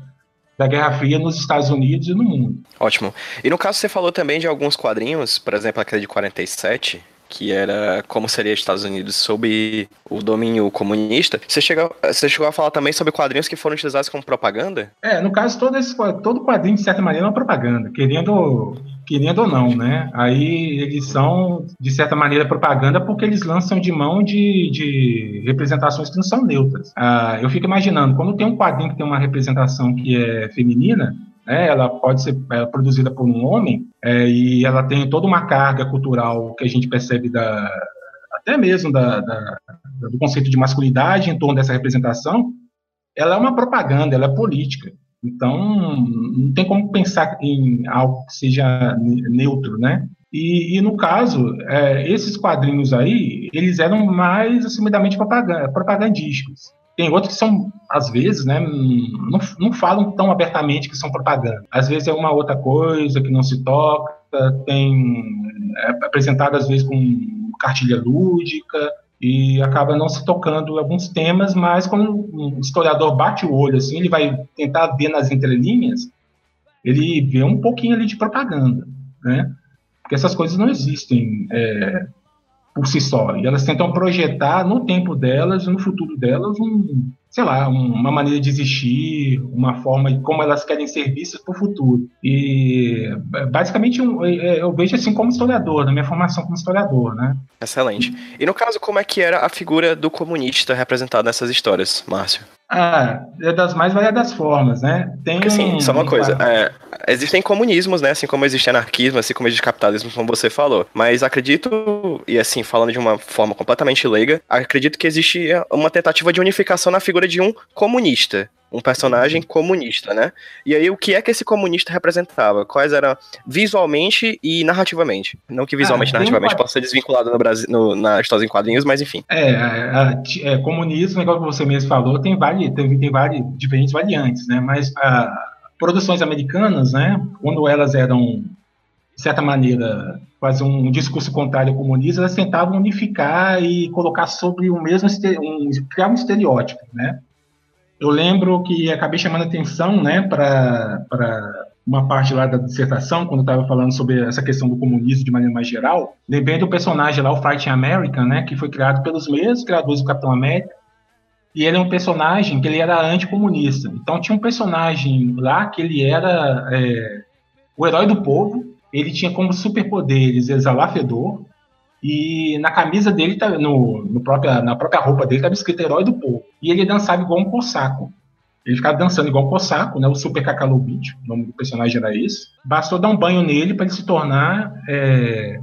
da Guerra Fria nos Estados Unidos e no mundo. Ótimo. E no caso você falou também de alguns quadrinhos, por exemplo, aquele de 47, que era como seria os Estados Unidos sob o domínio comunista. Você chegou, você chegou a falar também sobre quadrinhos que foram utilizados como propaganda? É, no caso, todo, esse, todo quadrinho, de certa maneira, é uma propaganda, querendo, querendo ou não, né? Aí eles são, de certa maneira, propaganda porque eles lançam de mão de, de representações que não são neutras. Ah, eu fico imaginando, quando tem um quadrinho que tem uma representação que é feminina, né, ela pode ser é, produzida por um homem é, e ela tem toda uma carga cultural que a gente percebe da até mesmo da, da, do conceito de masculinidade em torno dessa representação, ela é uma propaganda, ela é política. Então, não tem como pensar em algo que seja neutro, né? E, e no caso, é, esses quadrinhos aí, eles eram mais assumidamente propagandísticos. Tem outros que são, às vezes, né, não, não falam tão abertamente que são propaganda. Às vezes é uma outra coisa que não se toca, tem é apresentado às vezes com cartilha lúdica e acaba não se tocando alguns temas, mas quando um historiador bate o olho assim, ele vai tentar ver nas entrelinhas, ele vê um pouquinho ali de propaganda, né? Porque essas coisas não existem é, por si só. E elas tentam projetar no tempo delas, no futuro delas, um, sei lá, uma maneira de existir, uma forma de como elas querem ser vistas para o futuro. E basicamente eu, eu, vejo assim como historiador, na minha formação como historiador, né? Excelente. E no caso, como é que era a figura do comunista representada nessas histórias, Márcio? Ah, é das mais variadas formas, né? Tem Porque, assim, só uma coisa, é, existem comunismos, né? Assim como existe anarquismo, assim como existe capitalismo, como você falou. Mas acredito, e assim, falando de uma forma completamente leiga, acredito que existe uma tentativa de unificação na figura de um comunista um personagem comunista, né? E aí, o que é que esse comunista representava? Quais eram visualmente e narrativamente? Não que visualmente e ah, narrativamente possa ser desvinculado no Brasil, no, na história em quadrinhos, mas enfim. É, é, é, comunismo, igual você mesmo falou, tem, várias, tem, tem várias diferentes variantes, né? Mas a, produções americanas, né? Quando elas eram, de certa maneira, fazer um discurso contrário ao comunismo, elas tentavam unificar e colocar sobre o mesmo, um, criar um estereótipo, né? Eu lembro que acabei chamando atenção, né, para uma parte lá da dissertação, quando estava falando sobre essa questão do comunismo de maneira mais geral, lembrei do personagem lá, o Fighting American, né, que foi criado pelos mesmos criadores do Capitão América, e ele é um personagem que ele era anticomunista. Então tinha um personagem lá que ele era é, o herói do povo, ele tinha como superpoderes exalar fedor, e na camisa dele, tá, no, no própria, na própria roupa dele, estava escrito Herói do Povo. E ele dançava igual um cossaco. Ele ficava dançando igual um cossaco, né? O Super Kakalobit, o nome do personagem era esse. Bastou dar um banho nele para ele se tornar é,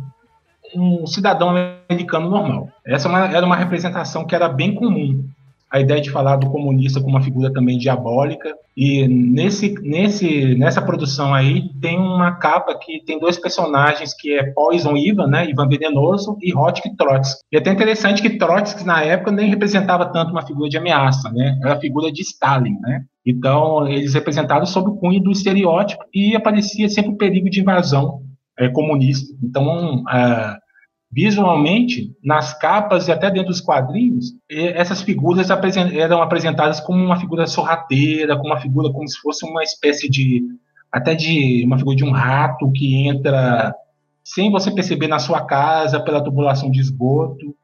um cidadão americano normal. Essa é era uma representação que era bem comum a ideia de falar do comunista como uma figura também diabólica. E nesse, nesse, nessa produção aí tem uma capa que tem dois personagens que é Poison Ivan, né, Ivan Venenoso, e Hotk Trotsky. E é até interessante que Trotsky na época nem representava tanto uma figura de ameaça, né, era a figura de Stalin, né. Então eles representaram sob o cunho do estereótipo e aparecia sempre o perigo de invasão é, comunista. Então uh, visualmente, nas capas e até dentro dos quadrinhos, essas figuras eram apresentadas como uma figura sorrateira, como uma figura como se fosse uma espécie de até de uma figura de um rato que entra sem você perceber na sua casa pela tubulação de esgoto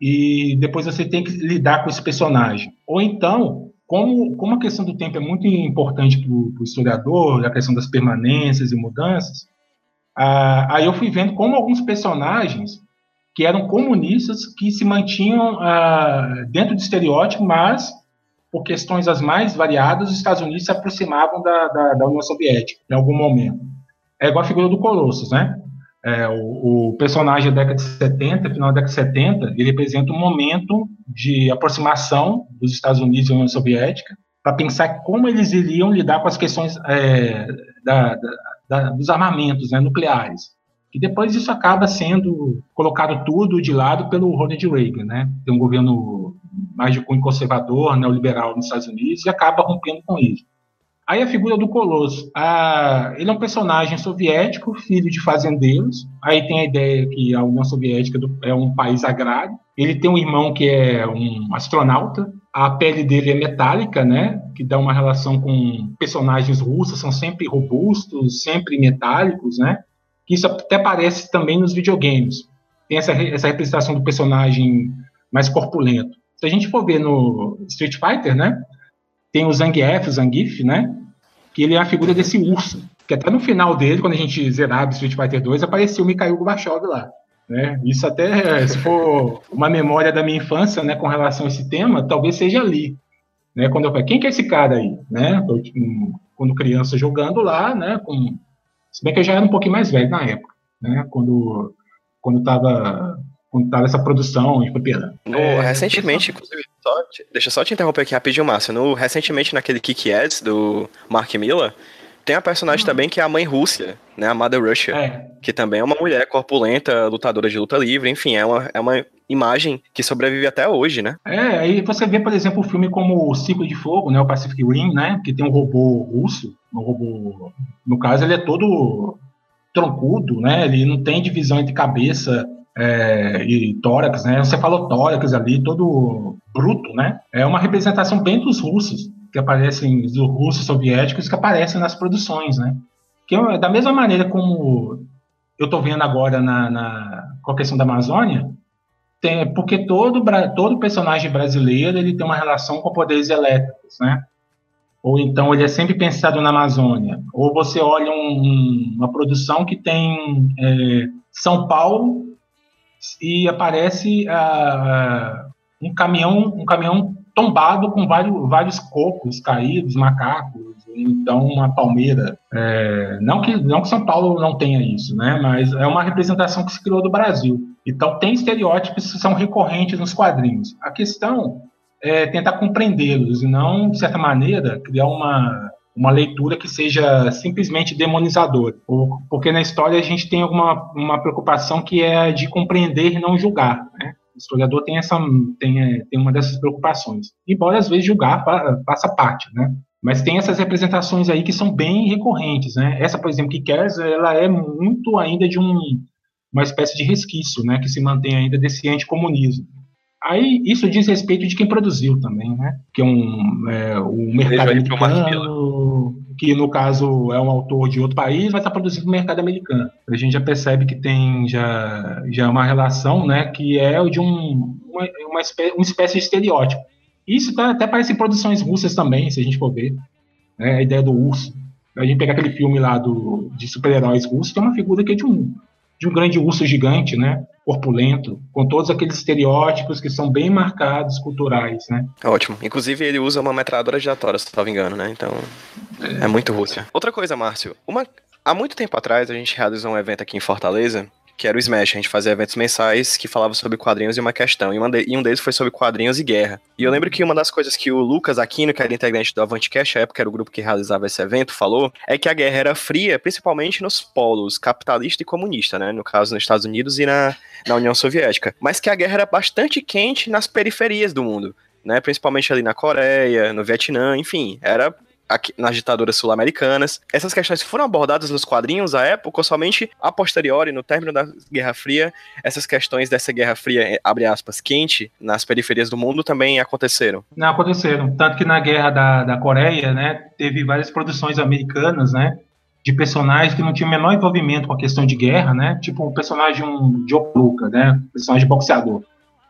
e depois você tem que lidar com esse personagem. Ou então, como, como a questão do tempo é muito importante para o historiador, a questão das permanências e mudanças, ah, aí eu fui vendo como alguns personagens que eram comunistas que se mantinham ah, dentro do estereótipo, mas por questões as mais variadas, os Estados Unidos se aproximavam da, da, da União Soviética em algum momento. É igual a figura do Colossus, né? É, o, o, personagem da década de 70, final da década de 70, ele representa um momento de aproximação dos Estados Unidos e da União Soviética para pensar como eles iriam lidar com as questões é, da, da, dos armamentos né, nucleares. E depois isso acaba sendo colocado tudo de lado pelo Ronald Reagan, né? Tem um governo mais de cunho conservador, neoliberal nos Estados Unidos e acaba rompendo com isso. Aí a figura do Colosso. Ah, ele é um personagem soviético, filho de fazendeiros. Aí tem a ideia que a União Soviética é um país agrário. Ele tem um irmão que é um astronauta. A pele dele é metálica, né? Que dá uma relação com personagens russos, são sempre robustos, sempre metálicos, né? Isso até aparece também nos videogames. Tem essa, essa representação do personagem mais corpulento. Se a gente for ver no Street Fighter, né? Tem o Zangief, o Zangief, né? Que ele é a figura desse urso. Que até no final dele, quando a gente zerava Street Fighter 2, apareceu o Mikhail Gorbachev lá. Né? Isso até, se for uma memória da minha infância, né, com relação a esse tema, talvez seja ali. Né? Quando eu falei, quem que é esse cara aí? Né? Eu, tipo, quando criança jogando lá, né, com... se bem que eu já era um pouquinho mais velho na época, né, quando quando estava quando tava essa produção em fliperama. É, recentemente, inclusive, só te, deixa eu só te interromper aqui rapidinho, Márcio. No, recentemente, naquele Kick Ads do Mark Miller, tem a personagem uhum. também que é a mãe Rússia, né? A Mother Russia. É. Que também é uma mulher corpulenta, lutadora de luta livre, enfim, é uma, é uma imagem que sobrevive até hoje, né? É, aí você vê, por exemplo, o um filme como o Ciclo de Fogo, né? O Pacific Rim, né? Que tem um robô russo, um robô. No caso, ele é todo troncudo, né? Ele não tem divisão entre cabeça é, e tórax, né? Você falou tórax ali, todo bruto, né? É uma representação bem dos russos, que aparecem, dos russos soviéticos que aparecem nas produções, né? Que é da mesma maneira como eu estou vendo agora na, na, com a questão da Amazônia, tem, porque todo, todo personagem brasileiro ele tem uma relação com poderes elétricos, né? Ou então ele é sempre pensado na Amazônia. Ou você olha um, uma produção que tem é, São Paulo e aparece uh, um caminhão, um caminhão tombado com vários, vários cocos caídos, macacos, então uma palmeira. É, não que não que São Paulo não tenha isso, né? Mas é uma representação que se criou do Brasil. Então tem estereótipos que são recorrentes nos quadrinhos. A questão é tentar compreendê-los e não, de certa maneira, criar uma uma leitura que seja simplesmente demonizadora, porque na história a gente tem alguma uma preocupação que é de compreender e não julgar, né? O historiador tem essa tem, é, tem uma dessas preocupações, embora às vezes julgar faça parte, né? Mas tem essas representações aí que são bem recorrentes, né? Essa, por exemplo, que queres, ela é muito ainda de um uma espécie de resquício, né, que se mantém ainda desse anticomunismo. Aí isso diz respeito de quem produziu também, né? Que é um é, o mercado americano, que no caso é um autor de outro país, vai estar produzindo no mercado americano. A gente já percebe que tem já já uma relação, né? Que é de um uma, uma, espécie, uma espécie de estereótipo. Isso tá, até parece em produções russas também, se a gente for ver. Né, a ideia do urso. A gente pegar aquele filme lá do, de super-heróis russos, tem uma figura que é de um de um grande urso gigante, né? corpulento, com todos aqueles estereótipos que são bem marcados culturais, né? Ótimo. Inclusive ele usa uma metralhadora giratória, se não me engano, né? Então é, é muito Rússia. Outra coisa, Márcio, uma há muito tempo atrás a gente realizou um evento aqui em Fortaleza que era o Smash. A gente fazia eventos mensais que falavam sobre quadrinhos e uma questão. E, de, e, um deles foi sobre quadrinhos e guerra. E eu lembro que uma das coisas que o Lucas Aquino, que era integrante do Avantcast, a época era o grupo que realizava esse evento, falou, é que a guerra era fria, principalmente nos polos capitalista e comunista, né? No caso, nos Estados Unidos e na, na União Soviética. Mas que a guerra era bastante quente nas periferias do mundo. Né, principalmente ali na Coreia, no Vietnã, enfim, era aqui, nas ditaduras sul-americanas. Essas questões foram abordadas nos quadrinhos à época, ou somente a posteriori, no término da Guerra Fria, essas questões dessa Guerra Fria, abre aspas, quente, nas periferias do mundo também aconteceram? Não, aconteceram. Tanto que na Guerra da, da Coreia, né, teve várias produções americanas, né, de personagens que não tinham o menor envolvimento com a questão de guerra, né, tipo o personagem de Luca, né, personagem boxeador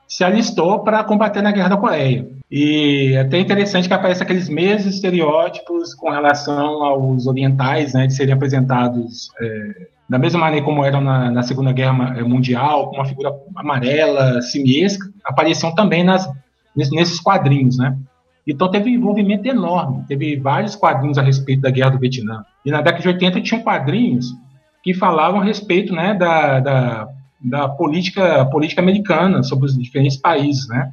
se alistou para combater na Guerra da Coreia. E é até interessante que aparece aqueles mesmos estereótipos com relação aos orientais, né, de serem apresentados é, da mesma maneira como eram na, na, Segunda Guerra é, Mundial, com uma figura amarela, simiesca, apareciam também nas, nesses quadrinhos, né? Então teve um envolvimento enorme, teve vários quadrinhos a respeito da Guerra do Vietnã. E na década de 80 tinham quadrinhos que falavam a respeito né, da, da da política, política americana sobre os diferentes países, né?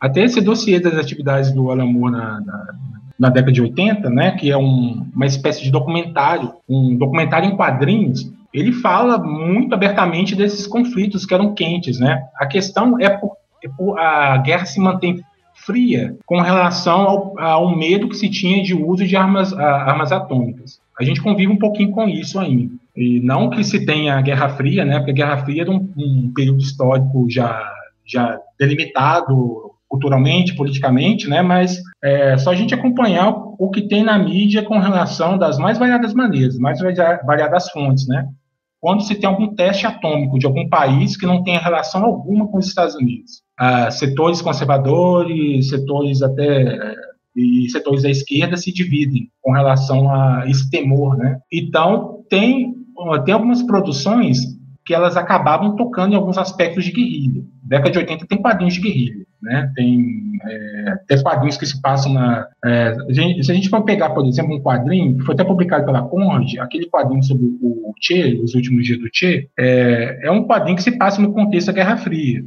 Até esse dossiê das atividades do Alan Moore na, na, na década de 80, né, que é um, uma espécie de documentário, um documentário em quadrinhos, ele fala muito abertamente desses conflitos que eram quentes, né? A questão é por, é por a guerra se mantém fria com relação ao, ao, medo que se tinha de uso de armas, armas atômicas. A gente convive um pouquinho com isso ainda. E não que se tenha a Guerra Fria, né? Porque a Guerra Fria é um, um período histórico já, já delimitado culturalmente, politicamente, né? Mas é só a gente acompanhar o que tem na mídia com relação das mais variadas maneiras, mais variadas fontes, né? Quando se tem algum teste atômico de algum país que não tenha relação alguma com os Estados Unidos, ah, setores conservadores, setores até é, e setores da esquerda se dividem com relação a esse temor, né? Então tem tem algumas produções que elas acabavam tocando em alguns aspectos de guerrilha. Década de 80 tem quadrinhos de guerrilha, né? Tem, é, tem quadrinhos que se passam na... É, se a gente for pegar, por exemplo, um quadrinho que foi até publicado pela Conrad, aquele quadrinho sobre o Che, os últimos dias do Che, é, é um quadrinho que se passa no contexto da Guerra Fria.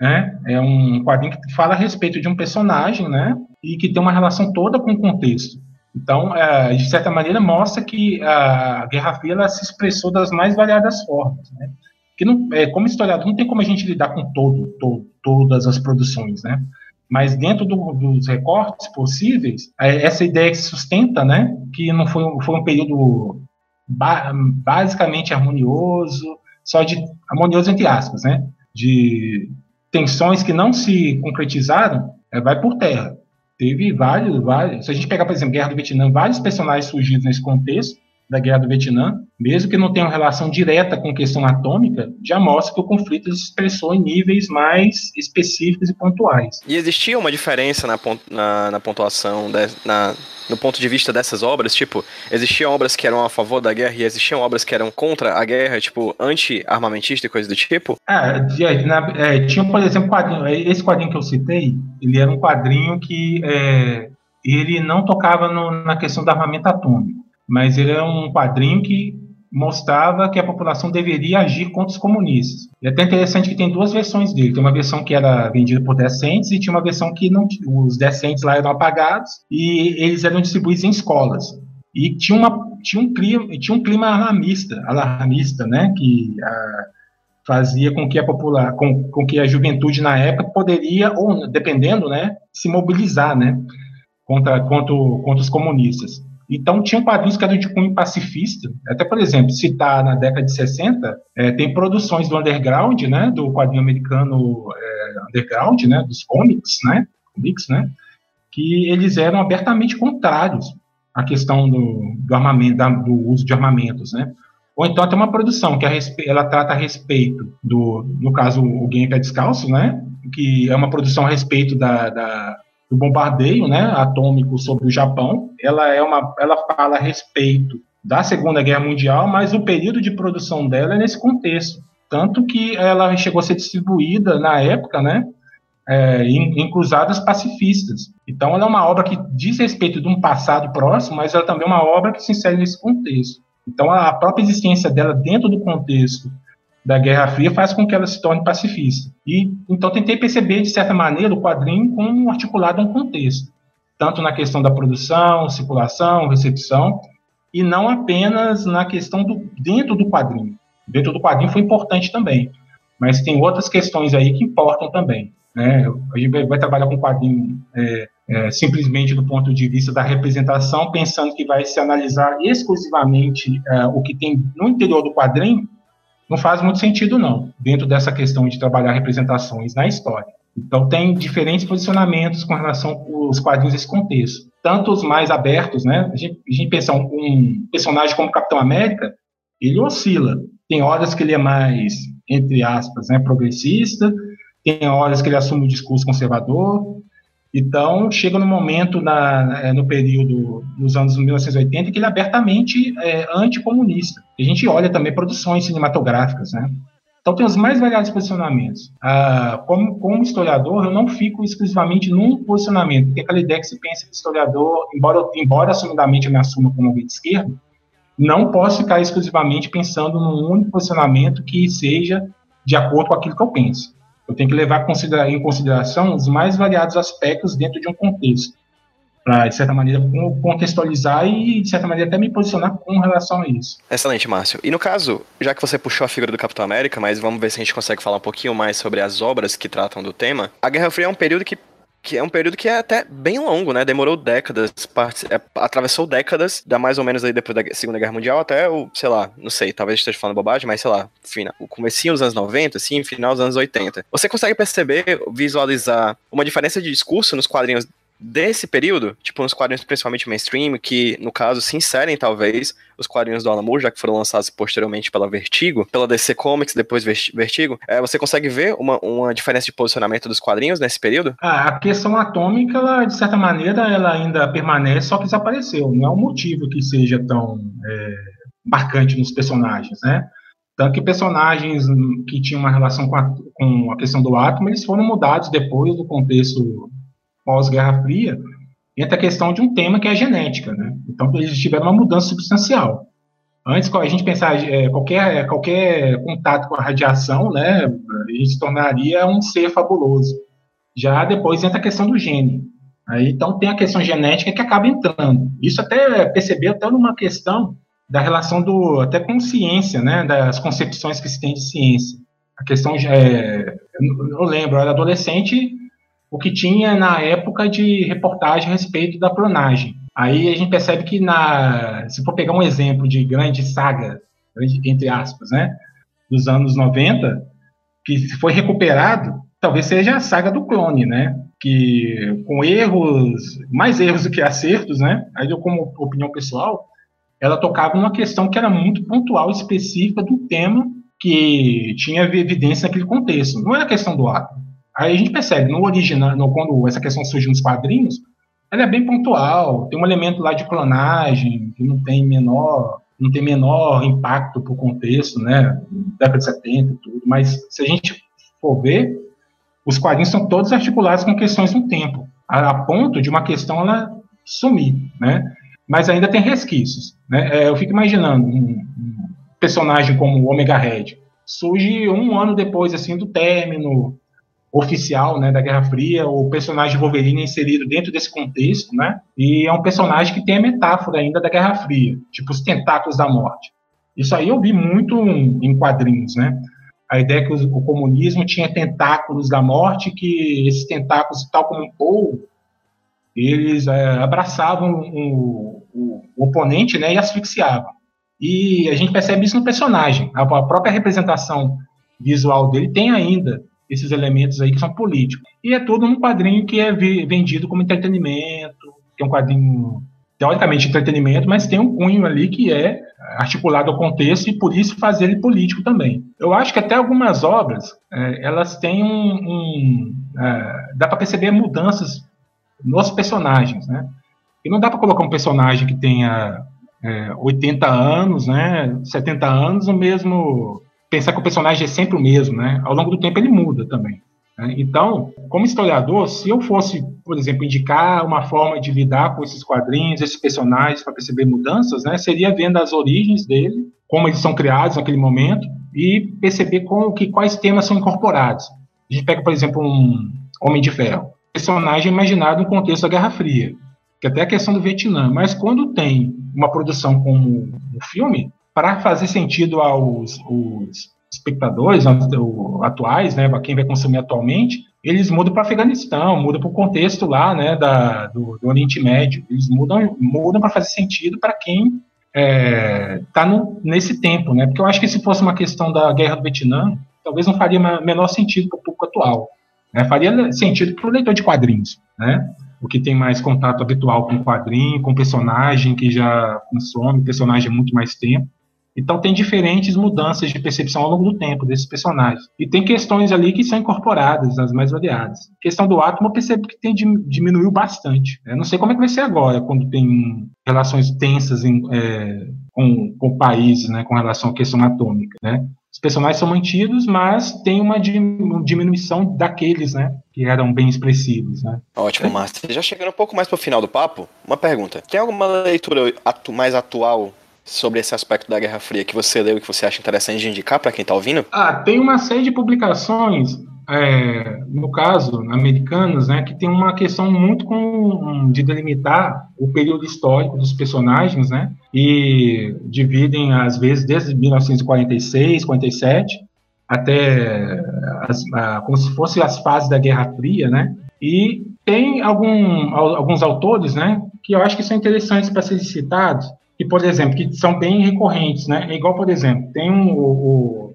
Né? É um quadrinho que fala a respeito de um personagem, né? E que tem uma relação toda com o contexto. Então, é, de certa maneira, mostra que a Guerra Fria se expressou das mais variadas formas. Né? Que não, é, como historiador, não tem como a gente lidar com todo, todo todas as produções, né? Mas dentro do, dos recortes possíveis, é, essa ideia que se sustenta, né? Que não foi, foi um período ba basicamente harmonioso, só de harmonioso entre aspas, né? De tensões que não se concretizaram, vai por terra. Teve vários, vários. Se a gente pegar, por exemplo, Guerra do Vietnã, vários personagens surgidos nesse contexto da Guerra do Vietnã, mesmo que não tenham relação direta com questão atômica, já mostra que o conflito se expressou em níveis mais específicos e pontuais. E existia uma diferença na, na, na pontuação, de, na, no ponto de vista dessas obras? Tipo, existiam obras que eram a favor da guerra e existiam obras que eram contra a guerra, tipo, anti-armamentista e coisa do tipo? Ah, na, é, tinha, por exemplo, quadrinho, é, esse quadrinho que eu citei, ele era um quadrinho que é, ele não tocava no, na questão do armamento atômico mas ele é um quadrinho que mostrava que a população deveria agir contra os comunistas. E é até interessante que tem duas versões dele. Tem uma versão que era vendida por decentes e tinha uma versão que não, os decentes lá eram apagados e eles eram distribuídos em escolas. E tinha, uma, tinha, um, clima, tinha um clima alarmista, alarmista né, que a, ah, fazia com que a popular, com, com que a juventude na época poderia, ou dependendo, né, se mobilizar, né, contra, contra, contra os comunistas. Então, tinha quadrinhos que eram de cunho pacifista. Até, por exemplo, citar na década de 60, é, tem produções do underground, né, do quadrinho americano é, underground, né, dos comics, né, comics, né, que eles eram abertamente contrários à questão do, do armamento, da, do uso de armamentos, né. Ou então tem uma produção que ela trata a respeito do, no caso, o Game Pé Descalço, né, que é uma produção a respeito da, da do bombardeio né, atômico sobre o Japão. Ela, é uma, ela fala a respeito da Segunda Guerra Mundial, mas o período de produção dela é nesse contexto. tanto que ela chegou a ser distribuída na época, né, é, em, em, cruzadas pacifistas. Então, ela é uma obra que diz respeito de um passado próximo, mas ela também é uma obra que se insere nesse contexto. Então, a própria existência dela dentro do contexto da Guerra Fria faz com que ela se torne pacifista. E então tentei perceber de certa maneira o quadrinho como articulado a um contexto, tanto na questão da produção, circulação, recepção, e não apenas na questão do dentro do quadrinho. Dentro do quadrinho foi importante também, mas tem outras questões aí que importam também. Né? A gente vai trabalhar com quadrinho é, é, simplesmente do ponto de vista da representação, pensando que vai se analisar exclusivamente é, o que tem no interior do quadrinho, não faz muito sentido, não, dentro dessa questão de trabalhar representações na história. Então, tem diferentes posicionamentos com relação aos quadrinhos nesse contexto. Tanto os mais abertos, né? A gente, a gente pensa um, um personagem como Capitão América, ele oscila. Tem horas que ele é mais, entre aspas, né, progressista, tem horas que ele assume o discurso conservador. Então, chega no momento, na, é, no período dos anos 1980, que ele é abertamente é, anticomunista. A gente olha também produções cinematográficas, né? Então, tem os mais variados posicionamentos. Ah, como, como, historiador, eu não fico exclusivamente num posicionamento, porque aquela ideia que se pensa que historiador, embora, embora assumidamente eu me assuma como alguém de esquerda, não posso ficar exclusivamente pensando num único posicionamento que seja de acordo com aquilo que eu penso. Eu tenho que levar em consideração os mais variados aspectos dentro de um contexto, para, de certa maneira, contextualizar e, de certa maneira, até me posicionar com relação a isso. Excelente, Márcio. E no caso, já que você puxou a figura do Capitão América, mas vamos ver se a gente consegue falar um pouquinho mais sobre as obras que tratam do tema. A Guerra Fria é um período que que é um período que é até bem longo, né? Demorou décadas, part... é, atravessou décadas, da mais ou menos aí depois da Segunda Guerra Mundial até o, sei lá, não sei, talvez esteja falando bobagem, mas sei lá, final, o comecinho dos anos 90, assim, final dos anos 80. Você consegue perceber, visualizar uma diferença de discurso nos quadrinhos desse período, tipo nos quadrinhos principalmente mainstream, que no caso se inserem talvez os quadrinhos do Alan Moore, já que foram lançados posteriormente pela Vertigo, pela DC Comics, depois Vertigo, é, você consegue ver uma, uma diferença de posicionamento dos quadrinhos nesse período? Ah, a questão atômica, ela, de certa maneira, ela ainda permanece, só que desapareceu. Não é um motivo que seja tão é, marcante nos personagens, né? Tanto que personagens que tinham uma relação com a, com a questão do átomo, eles foram mudados depois do contexto pós-Guerra Fria, entra a questão de um tema que é a genética, né? Então, eles tiveram uma mudança substancial. Antes, a gente pensar é, qualquer, qualquer contato com a radiação, né, a gente se tornaria um ser fabuloso. Já depois entra a questão do gene. Aí, então, tem a questão genética que acaba entrando. Isso até percebeu até numa questão da relação do até com ciência, né, das concepções que se tem de ciência. A questão é, eu lembro, eu era adolescente, o que tinha na época de reportagem a respeito da clonagem. Aí a gente percebe que, na, se for pegar um exemplo de grande saga, entre aspas, né, dos anos 90, que foi recuperado, talvez seja a saga do clone, né, que com erros, mais erros do que acertos, né, aí eu como opinião pessoal, ela tocava numa questão que era muito pontual, específica do tema que tinha evidência naquele contexto. Não era questão do ato, Aí a gente percebe, no original, no, quando essa questão surge nos quadrinhos, ela é bem pontual, tem um elemento lá de clonagem, que não tem menor, não tem menor impacto para o contexto, né, década de 70 e tudo, mas se a gente for ver, os quadrinhos são todos articulados com questões no tempo, a, a ponto de uma questão ela sumir, né, mas ainda tem resquícios, né, é, eu fico imaginando um, um personagem como o Omega Red, surge um ano depois, assim, do término oficial né, da Guerra Fria, o personagem Wolverine é inserido dentro desse contexto, né? E é um personagem que tem a metáfora ainda da Guerra Fria, tipo os tentáculos da morte. Isso aí eu vi muito em quadrinhos, né? A ideia que o, comunismo tinha tentáculos da morte, que esses tentáculos, tal como um polvo, eles é, abraçavam o, o, o, oponente né, e asfixiavam. E a gente percebe isso no personagem. A, a própria representação visual dele tem ainda esses elementos aí que são políticos. E é tudo num quadrinho que é vendido como entretenimento, que é um quadrinho teoricamente entretenimento, mas tem um cunho ali que é articulado ao contexto e por isso fazer ele político também. Eu acho que até algumas obras é, elas têm um, um é, dá para perceber mudanças nos personagens, né? E não dá para colocar um personagem que tenha é, 80 anos, né, 70 anos, no mesmo pensar que o personagem é sempre o mesmo, né? Ao longo do tempo ele muda também. Né? Então, como historiador, se eu fosse, por exemplo, indicar uma forma de lidar com esses quadrinhos, esses personagens, para perceber mudanças, né, seria vendo as origens dele, como eles são criados naquele momento, e perceber com, que, quais temas são incorporados. A gente pega, por exemplo, um Homem de Ferro, personagem imaginado no contexto da Guerra Fria, que até a questão do Vietnã, mas quando tem uma produção como um filme, para fazer sentido aos, aos espectadores atuais, né, quem vai consumir atualmente, eles mudam para Afeganistão, mudam para o contexto lá, né, da, do, do, Oriente Médio. Eles mudam, mudam para fazer sentido para quem está é, tá nesse tempo, né? Porque eu acho que se fosse uma questão da guerra do Vietnã, talvez não faria menor sentido para o público atual. Né? Faria sentido para o leitor de quadrinhos, né? O que tem mais contato habitual com o quadrinho, com personagem que já consome personagem há muito mais tempo. Então tem diferentes mudanças de percepção ao longo do tempo desses personagens. E tem questões ali que são incorporadas, as mais variadas. A questão do átomo eu percebo que tem diminuiu bastante. Eu não sei como é que vai ser agora, quando tem relações tensas em, é, com, com países, né, com relação à questão atômica, né? Os personagens são mantidos, mas tem uma diminuição daqueles, né, que eram bem expressivos, né? Ótimo, Márcio. Já chegando um pouco mais para o final do papo, uma pergunta. Tem alguma leitura mais atual sobre esse aspecto da Guerra Fria que você leu e que você acha interessante de indicar para quem está ouvindo? Ah, tem uma série de publicações, é, no caso, americanas, né, que tem uma questão muito com, de delimitar o período histórico dos personagens, né, e dividem, às vezes, desde 1946, 47, até as, a, como se fossem as fases da Guerra Fria, né, e tem algum, alguns autores, né, que eu acho que são interessantes para serem citados, que, por exemplo, que são bem recorrentes, né? É igual, por exemplo, tem um, o,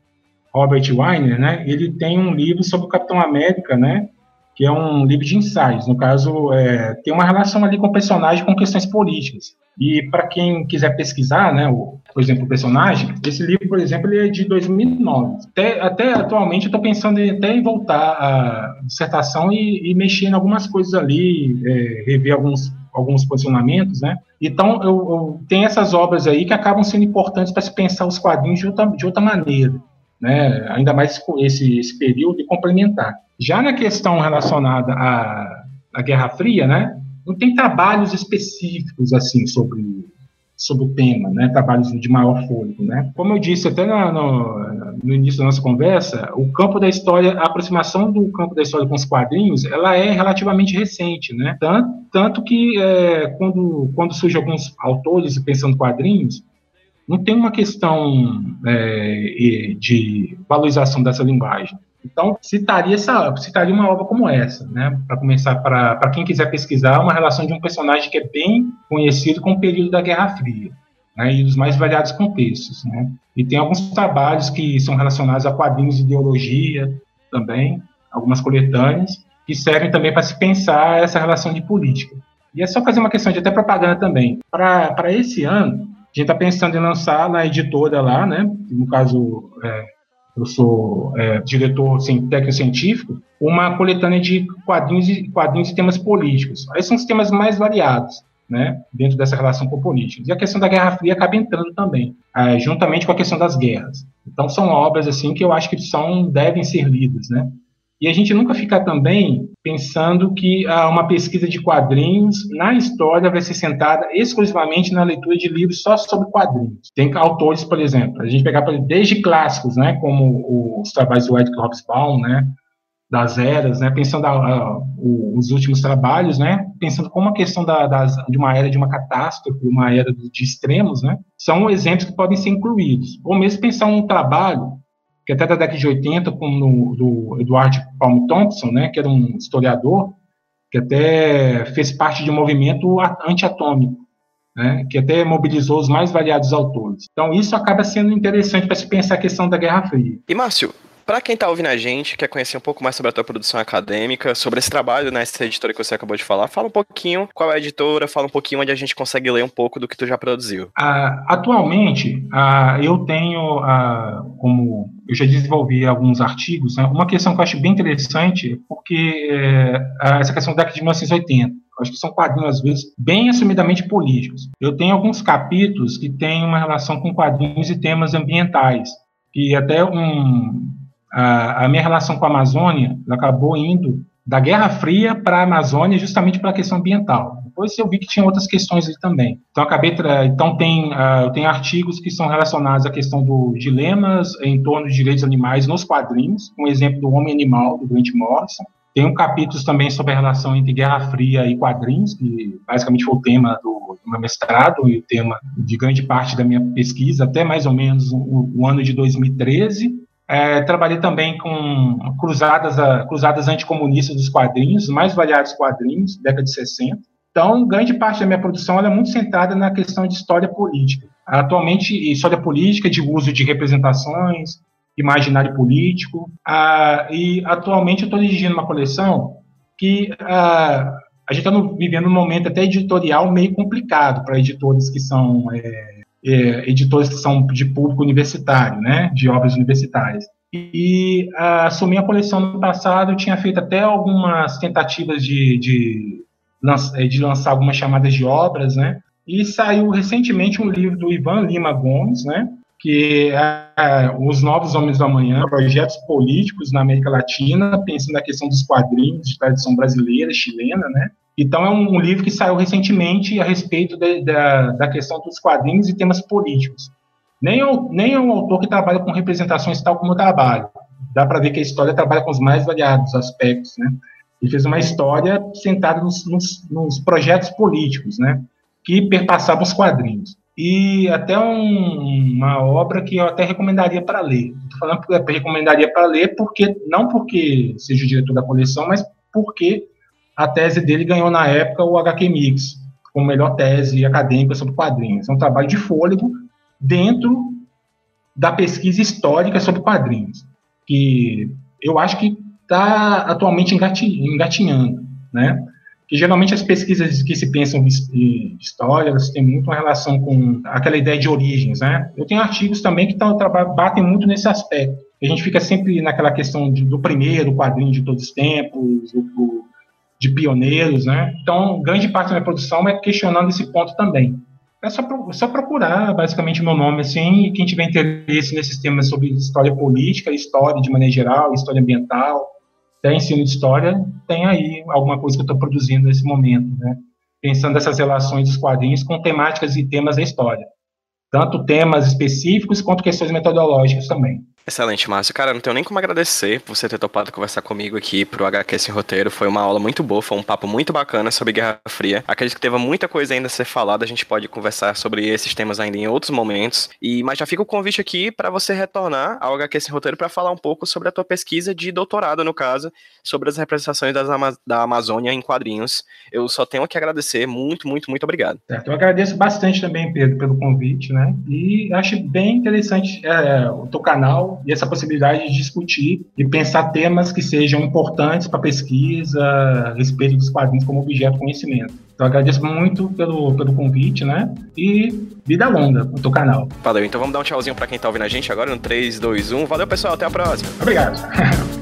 o Robert Weiner, né? Ele tem um livro sobre o Capitão América, né? Que é um livro de ensaios. No caso, é, tem uma relação ali com o personagem com questões políticas. E para quem quiser pesquisar, né? O, por exemplo, o personagem, esse livro, por exemplo, ele é de 2009. Até, até atualmente eu estou pensando em, até em voltar à dissertação e, e mexer em algumas coisas ali, é, rever alguns alguns posicionamentos, né? Então, eu, eu tem essas obras aí que acabam sendo importantes para se pensar os quadrinhos de outra, de outra maneira, né? Ainda mais esse, esse período complementar. Já na questão relacionada à, à Guerra Fria, né? Não tem trabalhos específicos, assim, sobre sobre o tema, né, trabalhos de maior fôlego, né. Como eu disse até no, no, no, início da nossa conversa, o campo da história, a aproximação do campo da história com os quadrinhos, ela é relativamente recente, né, tanto, tanto que é, quando, quando surgem alguns autores pensando quadrinhos, não tem uma questão é, de valorização dessa linguagem. Então, citaria, essa, citaria uma obra como essa, né? Para começar, para quem quiser pesquisar, uma relação de um personagem que é bem conhecido com o período da Guerra Fria, né? E dos mais variados contextos, né? E tem alguns trabalhos que são relacionados a quadrinhos de ideologia também, algumas coletâneas, que servem também para se pensar essa relação de política. E é só fazer uma questão de até propaganda também. Para esse ano, a gente está pensando em lançar na editora lá, né? No caso, é, eu sou é, diretor assim, técnico científico, uma coletânea de quadrinhos e quadrinhos e temas políticos. Aí são os temas mais variados, né, dentro dessa relação com políticos. E a questão da Guerra Fria acaba entrando também, é, juntamente com a questão das guerras. Então são obras assim que eu acho que são devem ser lidas, né? E a gente nunca fica também pensando que ah, uma pesquisa de quadrinhos na história vai ser sentada exclusivamente na leitura de livros só sobre quadrinhos. Tem autores, por exemplo, a gente pegar desde clássicos, né, como os trabalhos do Edgar Hobsbawm, né, das eras, né, pensando ah, os últimos trabalhos, né, pensando como a questão da, das, de uma era de uma catástrofe, uma era de extremos, né, são exemplos que podem ser incluídos. Ou mesmo pensar um trabalho que até da década de 80, como do Edward Palm Thompson, né, que era um historiador, que até fez parte de um movimento antiatômico, né, que até mobilizou os mais variados autores. Então, isso acaba sendo interessante para se pensar a questão da Guerra Fria. E, Márcio, para quem está ouvindo a gente, quer conhecer um pouco mais sobre a tua produção acadêmica, sobre esse trabalho nessa editora que você acabou de falar, fala um pouquinho qual é a editora, fala um pouquinho onde a gente consegue ler um pouco do que tu já produziu. Ah, atualmente, ah, eu tenho, ah, como eu já desenvolvi alguns artigos, né, uma questão que eu acho bem interessante, porque é, essa questão da década de 1980, acho que são quadrinhos, às vezes, bem assumidamente políticos. Eu tenho alguns capítulos que têm uma relação com quadrinhos e temas ambientais, que até um, a, a minha relação com a Amazônia acabou indo da Guerra Fria para a Amazônia justamente pela questão ambiental. Depois eu vi que tinha outras questões ali também. Então acabei então tem uh, tem artigos que são relacionados à questão dos dilemas em torno de direitos animais nos quadrinhos, um exemplo do Homem Animal do Grant Morrison. Tem um capítulo também sobre a relação entre Guerra Fria e quadrinhos, que basicamente foi o tema do, do meu mestrado e o tema de grande parte da minha pesquisa, até mais ou menos o, o ano de 2013. É, trabalhei também com cruzadas, cruzadas anticomunistas dos quadrinhos, mais variados quadrinhos, década de 60. Então, grande parte da minha produção é muito centrada na questão de história política. Atualmente, história política, de uso de representações, imaginário político. Ah, e atualmente eu estou dirigindo uma coleção que ah, a gente está vivendo um momento até editorial meio complicado para editores que são é, é, editores que são de público universitário, né, de obras universitárias. E ah, assumi a coleção no passado, eu tinha feito até algumas tentativas de, de é, de lançar algumas chamadas de obras, né? E saiu recentemente um livro do Ivan Lima Gomes, né? Que é, é Os Novos Homens do Amanhã, projetos políticos na América Latina, pensando na questão dos quadrinhos de tradição brasileira, chilena, né? Então, é um, livro que saiu recentemente a respeito de, da, da questão dos quadrinhos e temas políticos. Nem, nem é um autor que trabalha com representações tal como eu trabalho. Dá para ver que a história trabalha com os mais variados aspectos, né? Ele fez uma história sentada nos, nos, nos projetos políticos, né? Que perpassavam os quadrinhos. E até um, uma obra que eu até recomendaria para ler. Estou falando que eu recomendaria para ler porque não porque seja o diretor da coleção, mas porque a tese dele ganhou na época o HQ Mix, como melhor tese acadêmica sobre quadrinhos. É um trabalho de fôlego dentro da pesquisa histórica sobre quadrinhos, que eu acho que está atualmente engatinhando, né? Que geralmente as pesquisas que se pensam em história, elas têm muito uma relação com aquela ideia de origens, né? Eu tenho artigos também que tão, batem muito nesse aspecto. A gente fica sempre naquela questão de, do primeiro quadrinho de todos os tempos, o, de pioneiros, né? Então, grande parte da minha produção é questionando esse ponto também. É só, só procurar, basicamente, meu nome, assim, e quem tiver interesse nesses temas sobre história política, história de maneira geral, história ambiental, até ensino de história, tem aí alguma coisa que eu estou produzindo nesse momento, né? Pensando essas relações dos quadrinhos com temáticas e temas da história. Tanto temas específicos quanto questões metodológicas também. Excelente, Márcio. Cara, não tenho nem como agradecer por você ter topado conversar comigo aqui pro HQ Sem Roteiro. Foi uma aula muito boa, foi um papo muito bacana sobre Guerra Fria. Acredito que teve muita coisa ainda a ser falada, a gente pode conversar sobre esses temas ainda em outros momentos. E Mas já fica o convite aqui para você retornar ao HQ Sem Roteiro para falar um pouco sobre a tua pesquisa de doutorado, no caso, sobre as representações Ama da Amazônia em quadrinhos. Eu só tenho que agradecer. Muito, muito, muito obrigado. Certo. Eu agradeço bastante também, Pedro, pelo convite, né? E acho bem interessante é, o teu canal e essa possibilidade de discutir e pensar temas que sejam importantes para a pesquisa a respeito dos quadrinhos como objeto de conhecimento. Então agradeço muito pelo, pelo convite, né? E vida longa no teu canal. Valeu, então vamos dar um tchauzinho para quem está ouvindo a gente agora no 3, 2, 1. Valeu, pessoal, até a próxima. Obrigado. (laughs)